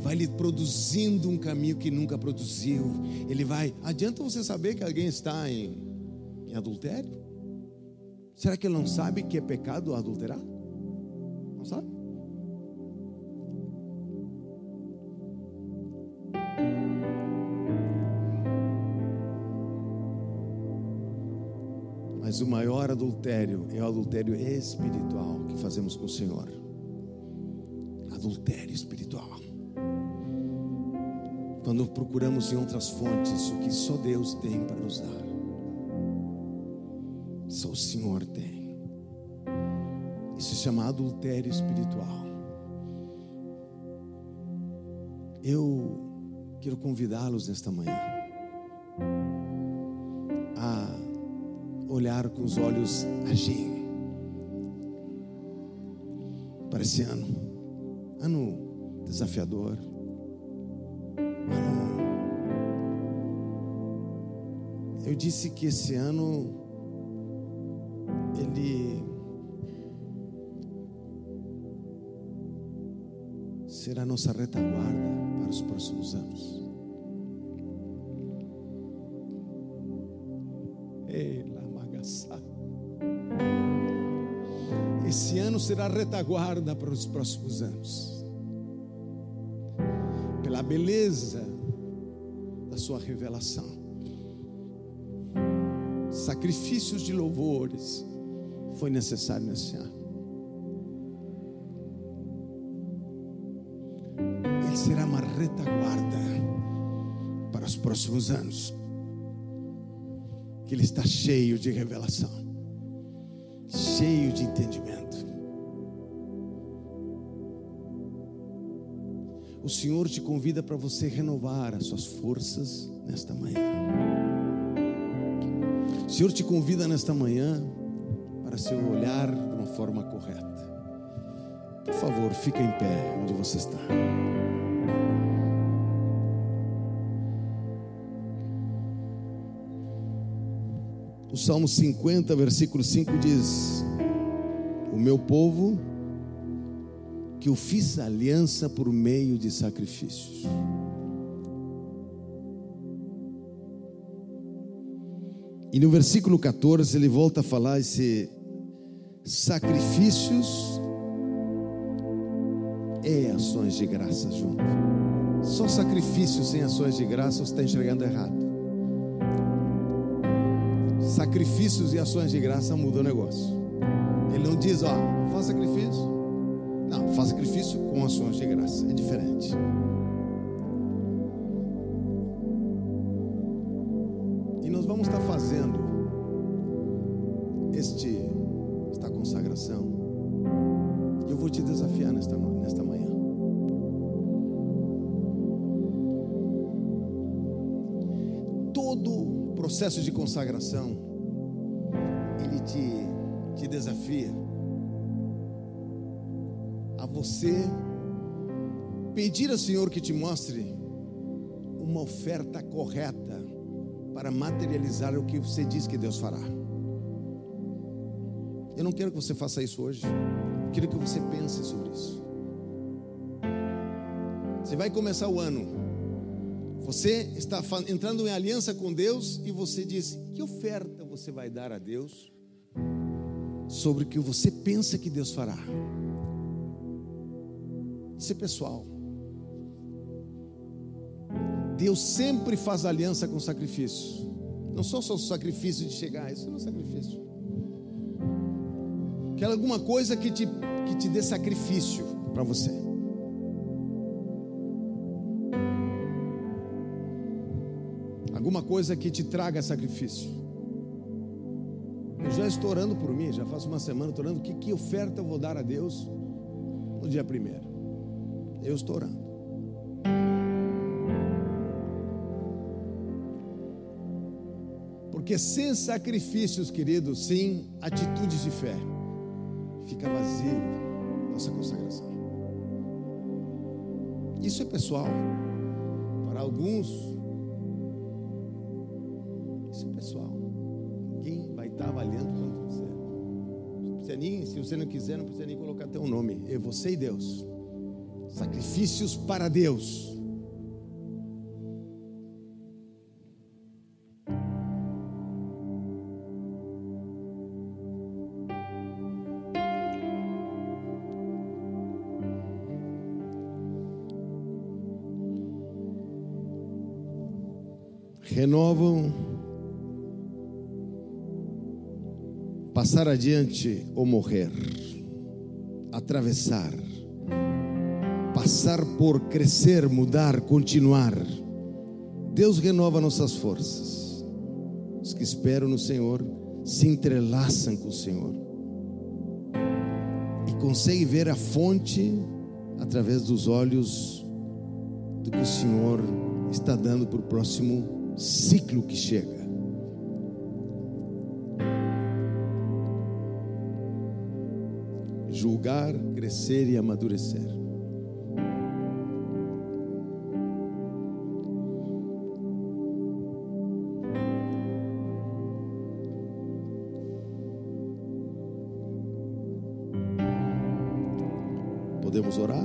Vai lhe produzindo um caminho que nunca produziu. Ele vai. Adianta você saber que alguém está em, em adultério? Será que ele não sabe que é pecado adulterar? Não sabe? Mas o maior adultério é o adultério espiritual que fazemos com o Senhor. Adultério espiritual. Quando procuramos em outras fontes o que só Deus tem para nos dar. Só o Senhor tem. Isso se chama adultério espiritual. Eu quero convidá-los nesta manhã olhar com os olhos agir para esse ano, ano desafiador, ano. Eu disse que esse ano ele será nossa retaguarda para os próximos anos. Será retaguarda para os próximos anos. Pela beleza da sua revelação. Sacrifícios de louvores foi necessário nesse ano. Ele será uma retaguarda para os próximos anos. Que ele está cheio de revelação, o Senhor te convida para você renovar as suas forças nesta manhã. O Senhor te convida nesta manhã para seu olhar de uma forma correta. Por favor, fica em pé onde você está. O Salmo 50, versículo 5 diz: O meu povo que eu fiz aliança por meio de sacrifícios. E no versículo 14 ele volta a falar esse sacrifícios e ações de graça junto. Só sacrifícios sem ações de graça você está enxergando errado. Sacrifícios e ações de graça mudam o negócio. Ele não diz, ó, faz sacrifício. Com ações de graça. É diferente. E nós vamos estar fazendo este, esta consagração. Eu vou te desafiar nesta, nesta manhã. Todo processo de consagração, pedir ao Senhor que te mostre uma oferta correta para materializar o que você diz que Deus fará. Eu não quero que você faça isso hoje. Eu quero que você pense sobre isso. Você vai começar o ano. Você está entrando em aliança com Deus e você diz: que oferta você vai dar a Deus sobre o que você pensa que Deus fará? ser pessoal. Deus sempre faz aliança com sacrifício. Não só só o sacrifício de chegar, isso não é sacrifício. Quer alguma coisa que te, que te dê sacrifício para você. Alguma coisa que te traga sacrifício. Eu já estou orando por mim, já faz uma semana estou orando. Que, que oferta eu vou dar a Deus no dia primeiro? Eu estou orando. Porque sem sacrifícios, queridos, sem atitudes de fé, fica vazio nossa consagração. Isso é pessoal. Para alguns, isso é pessoal. Ninguém vai estar avaliando quanto você. Se você não quiser, não precisa nem colocar teu nome. É você e Deus. sacrifícios para Deus. Passar adiante ou morrer, atravessar, passar por crescer, mudar, continuar. Deus renova nossas forças. Os que esperam no Senhor se entrelaçam com o Senhor e conseguem ver a fonte através dos olhos do que o Senhor está dando para o próximo ciclo que chega. Julgar, crescer e amadurecer. Podemos orar?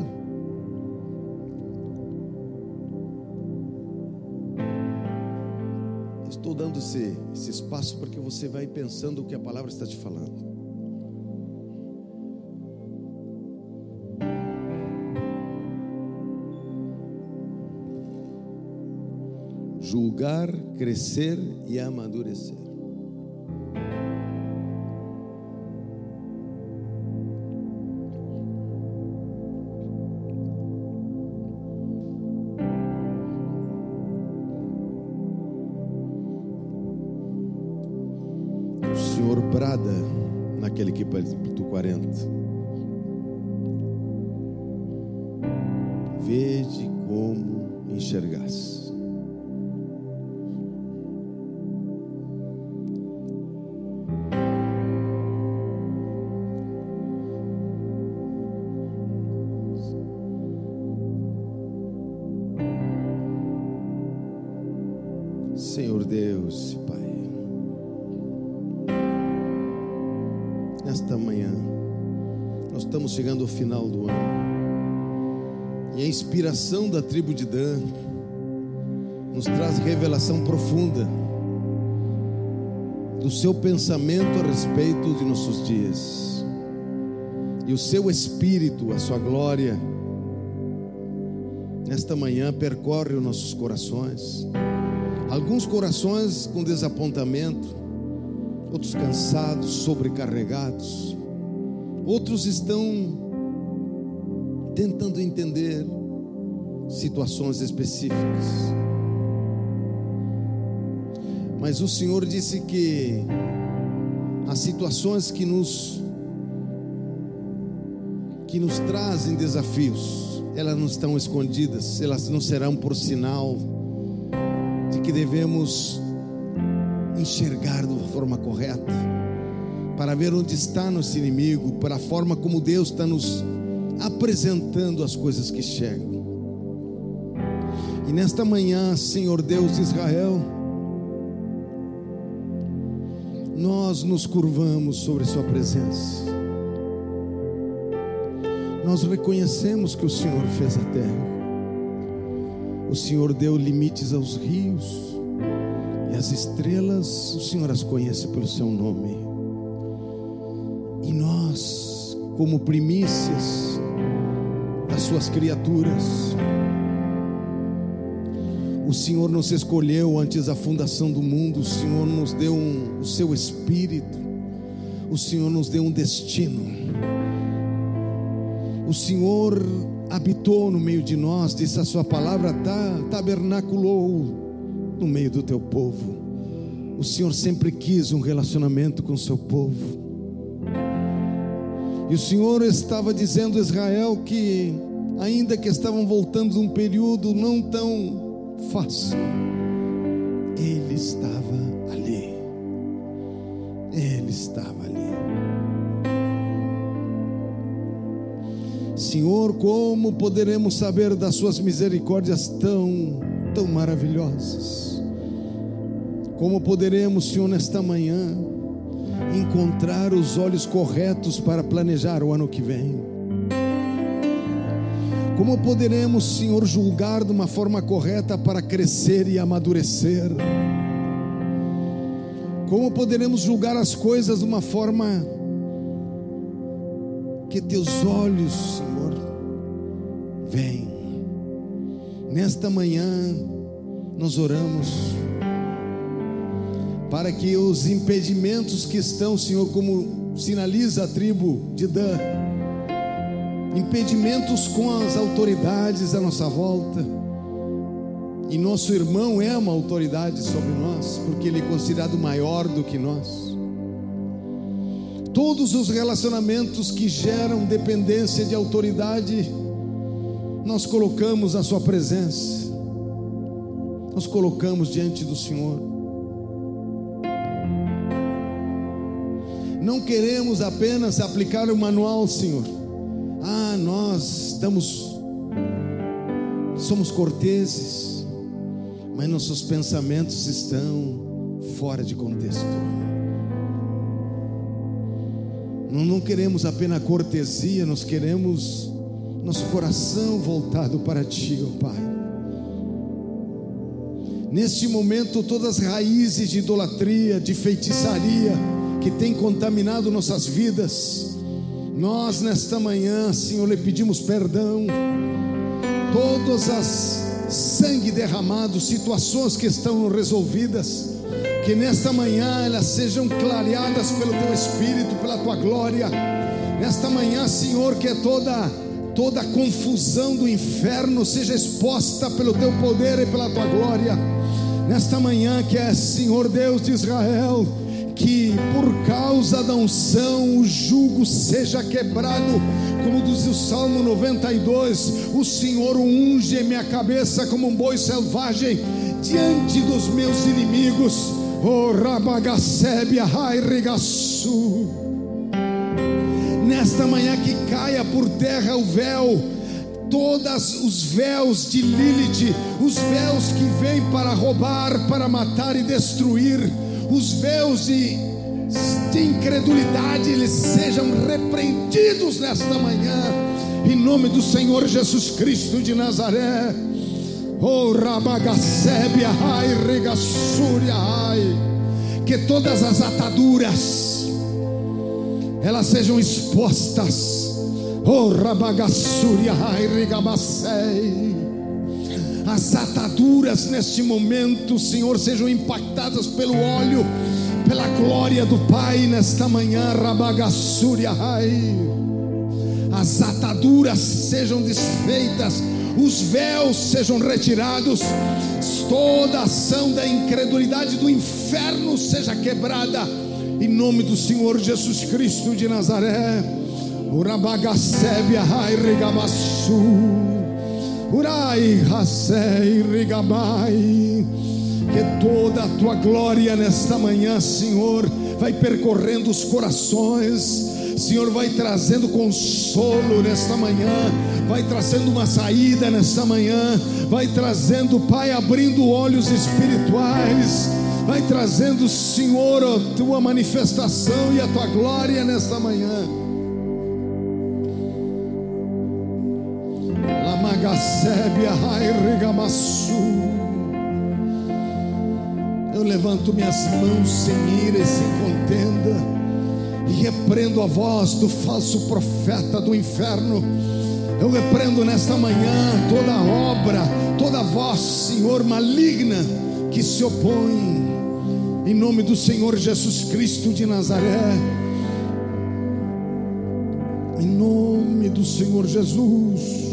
dando esse, esse espaço porque você vai pensando o que a palavra está te falando. Crescer e amadurecer. capítulo 40. Vede como enxergasse. Final do ano. E a inspiração da tribo de Dan nos traz revelação profunda do seu pensamento a respeito de nossos dias. E o seu espírito, a sua glória, nesta manhã percorre os nossos corações. Alguns corações com desapontamento, outros cansados, sobrecarregados, outros estão tentando entender situações específicas. Mas o Senhor disse que as situações que nos que nos trazem desafios, elas não estão escondidas, elas não serão por sinal de que devemos enxergar de uma forma correta, para ver onde está nosso inimigo, para a forma como Deus está nos apresentando as coisas que chegam. E nesta manhã, Senhor Deus de Israel, nós nos curvamos sobre Sua presença. Nós reconhecemos que o Senhor fez a terra. O Senhor deu limites aos rios. E as estrelas, o Senhor as conhece pelo seu nome. E nós, como primícias suas criaturas, o Senhor nos escolheu antes da fundação do mundo, o Senhor nos deu um, o seu espírito, o Senhor nos deu um destino. O Senhor habitou no meio de nós, disse a sua palavra, tabernaculou no meio do teu povo. O Senhor sempre quis um relacionamento com o seu povo. E o Senhor estava dizendo a Israel que, ainda que estavam voltando de um período não tão fácil, Ele estava ali. Ele estava ali. Senhor, como poderemos saber das Suas misericórdias tão, tão maravilhosas? Como poderemos, Senhor, nesta manhã, encontrar os olhos corretos para planejar o ano que vem? Como poderemos, Senhor, julgar de uma forma correta para crescer e amadurecer? Como poderemos julgar as coisas de uma forma que teus olhos, Senhor, veem? Nesta manhã, nós oramos para que os impedimentos que estão, Senhor, como sinaliza a tribo de Dan, impedimentos com as autoridades à nossa volta, e nosso irmão é uma autoridade sobre nós, porque ele é considerado maior do que nós. Todos os relacionamentos que geram dependência de autoridade, nós colocamos a Sua presença, nós colocamos diante do Senhor. Não queremos apenas aplicar o manual, Senhor. Ah, nós estamos, somos corteses, mas nossos pensamentos estão fora de contexto. Não, não queremos apenas cortesia, nós queremos nosso coração voltado para Ti, ó Pai. Neste momento, todas as raízes de idolatria, de feitiçaria, que tem contaminado nossas vidas. Nós, nesta manhã, Senhor, lhe pedimos perdão. Todas as sangue derramado, situações que estão resolvidas, que nesta manhã elas sejam clareadas pelo teu Espírito, pela tua glória. Nesta manhã, Senhor, que toda toda confusão do inferno seja exposta pelo teu poder e pela tua glória. Nesta manhã, que é Senhor Deus de Israel, que por causa da unção o jugo seja quebrado, como diz o Salmo 92: o Senhor unge minha cabeça como um boi selvagem diante dos meus inimigos. Oh, Rabagacébia, Regaçu. Nesta manhã que caia por terra o véu, todos os véus de Lilith, os véus que vêm para roubar, para matar e destruir os véus de, de incredulidade eles sejam repreendidos nesta manhã, em nome do Senhor Jesus Cristo de Nazaré. Oh, Rabagacébia, ai, Regassúria, ai, que todas as ataduras elas sejam expostas. Oh, Rabagassúria, ai, Regabacei as ataduras neste momento, Senhor, sejam impactadas pelo óleo, pela glória do Pai nesta manhã, Rabagassuriahai. As ataduras sejam desfeitas, os véus sejam retirados, toda ação da incredulidade do inferno seja quebrada, em nome do Senhor Jesus Cristo de Nazaré. Urabagassébia, Rai, Regamassu. Urai, Rasei, Rigabai. Que toda a tua glória nesta manhã, Senhor, vai percorrendo os corações. Senhor, vai trazendo consolo nesta manhã, vai trazendo uma saída nesta manhã, vai trazendo, Pai, abrindo olhos espirituais, vai trazendo, Senhor, a tua manifestação e a tua glória nesta manhã. Eu levanto minhas mãos sem ira e sem contenda, e repreendo a voz do falso profeta do inferno. Eu repreendo nesta manhã toda obra, toda voz, Senhor, maligna que se opõe, em nome do Senhor Jesus Cristo de Nazaré. Em nome do Senhor Jesus.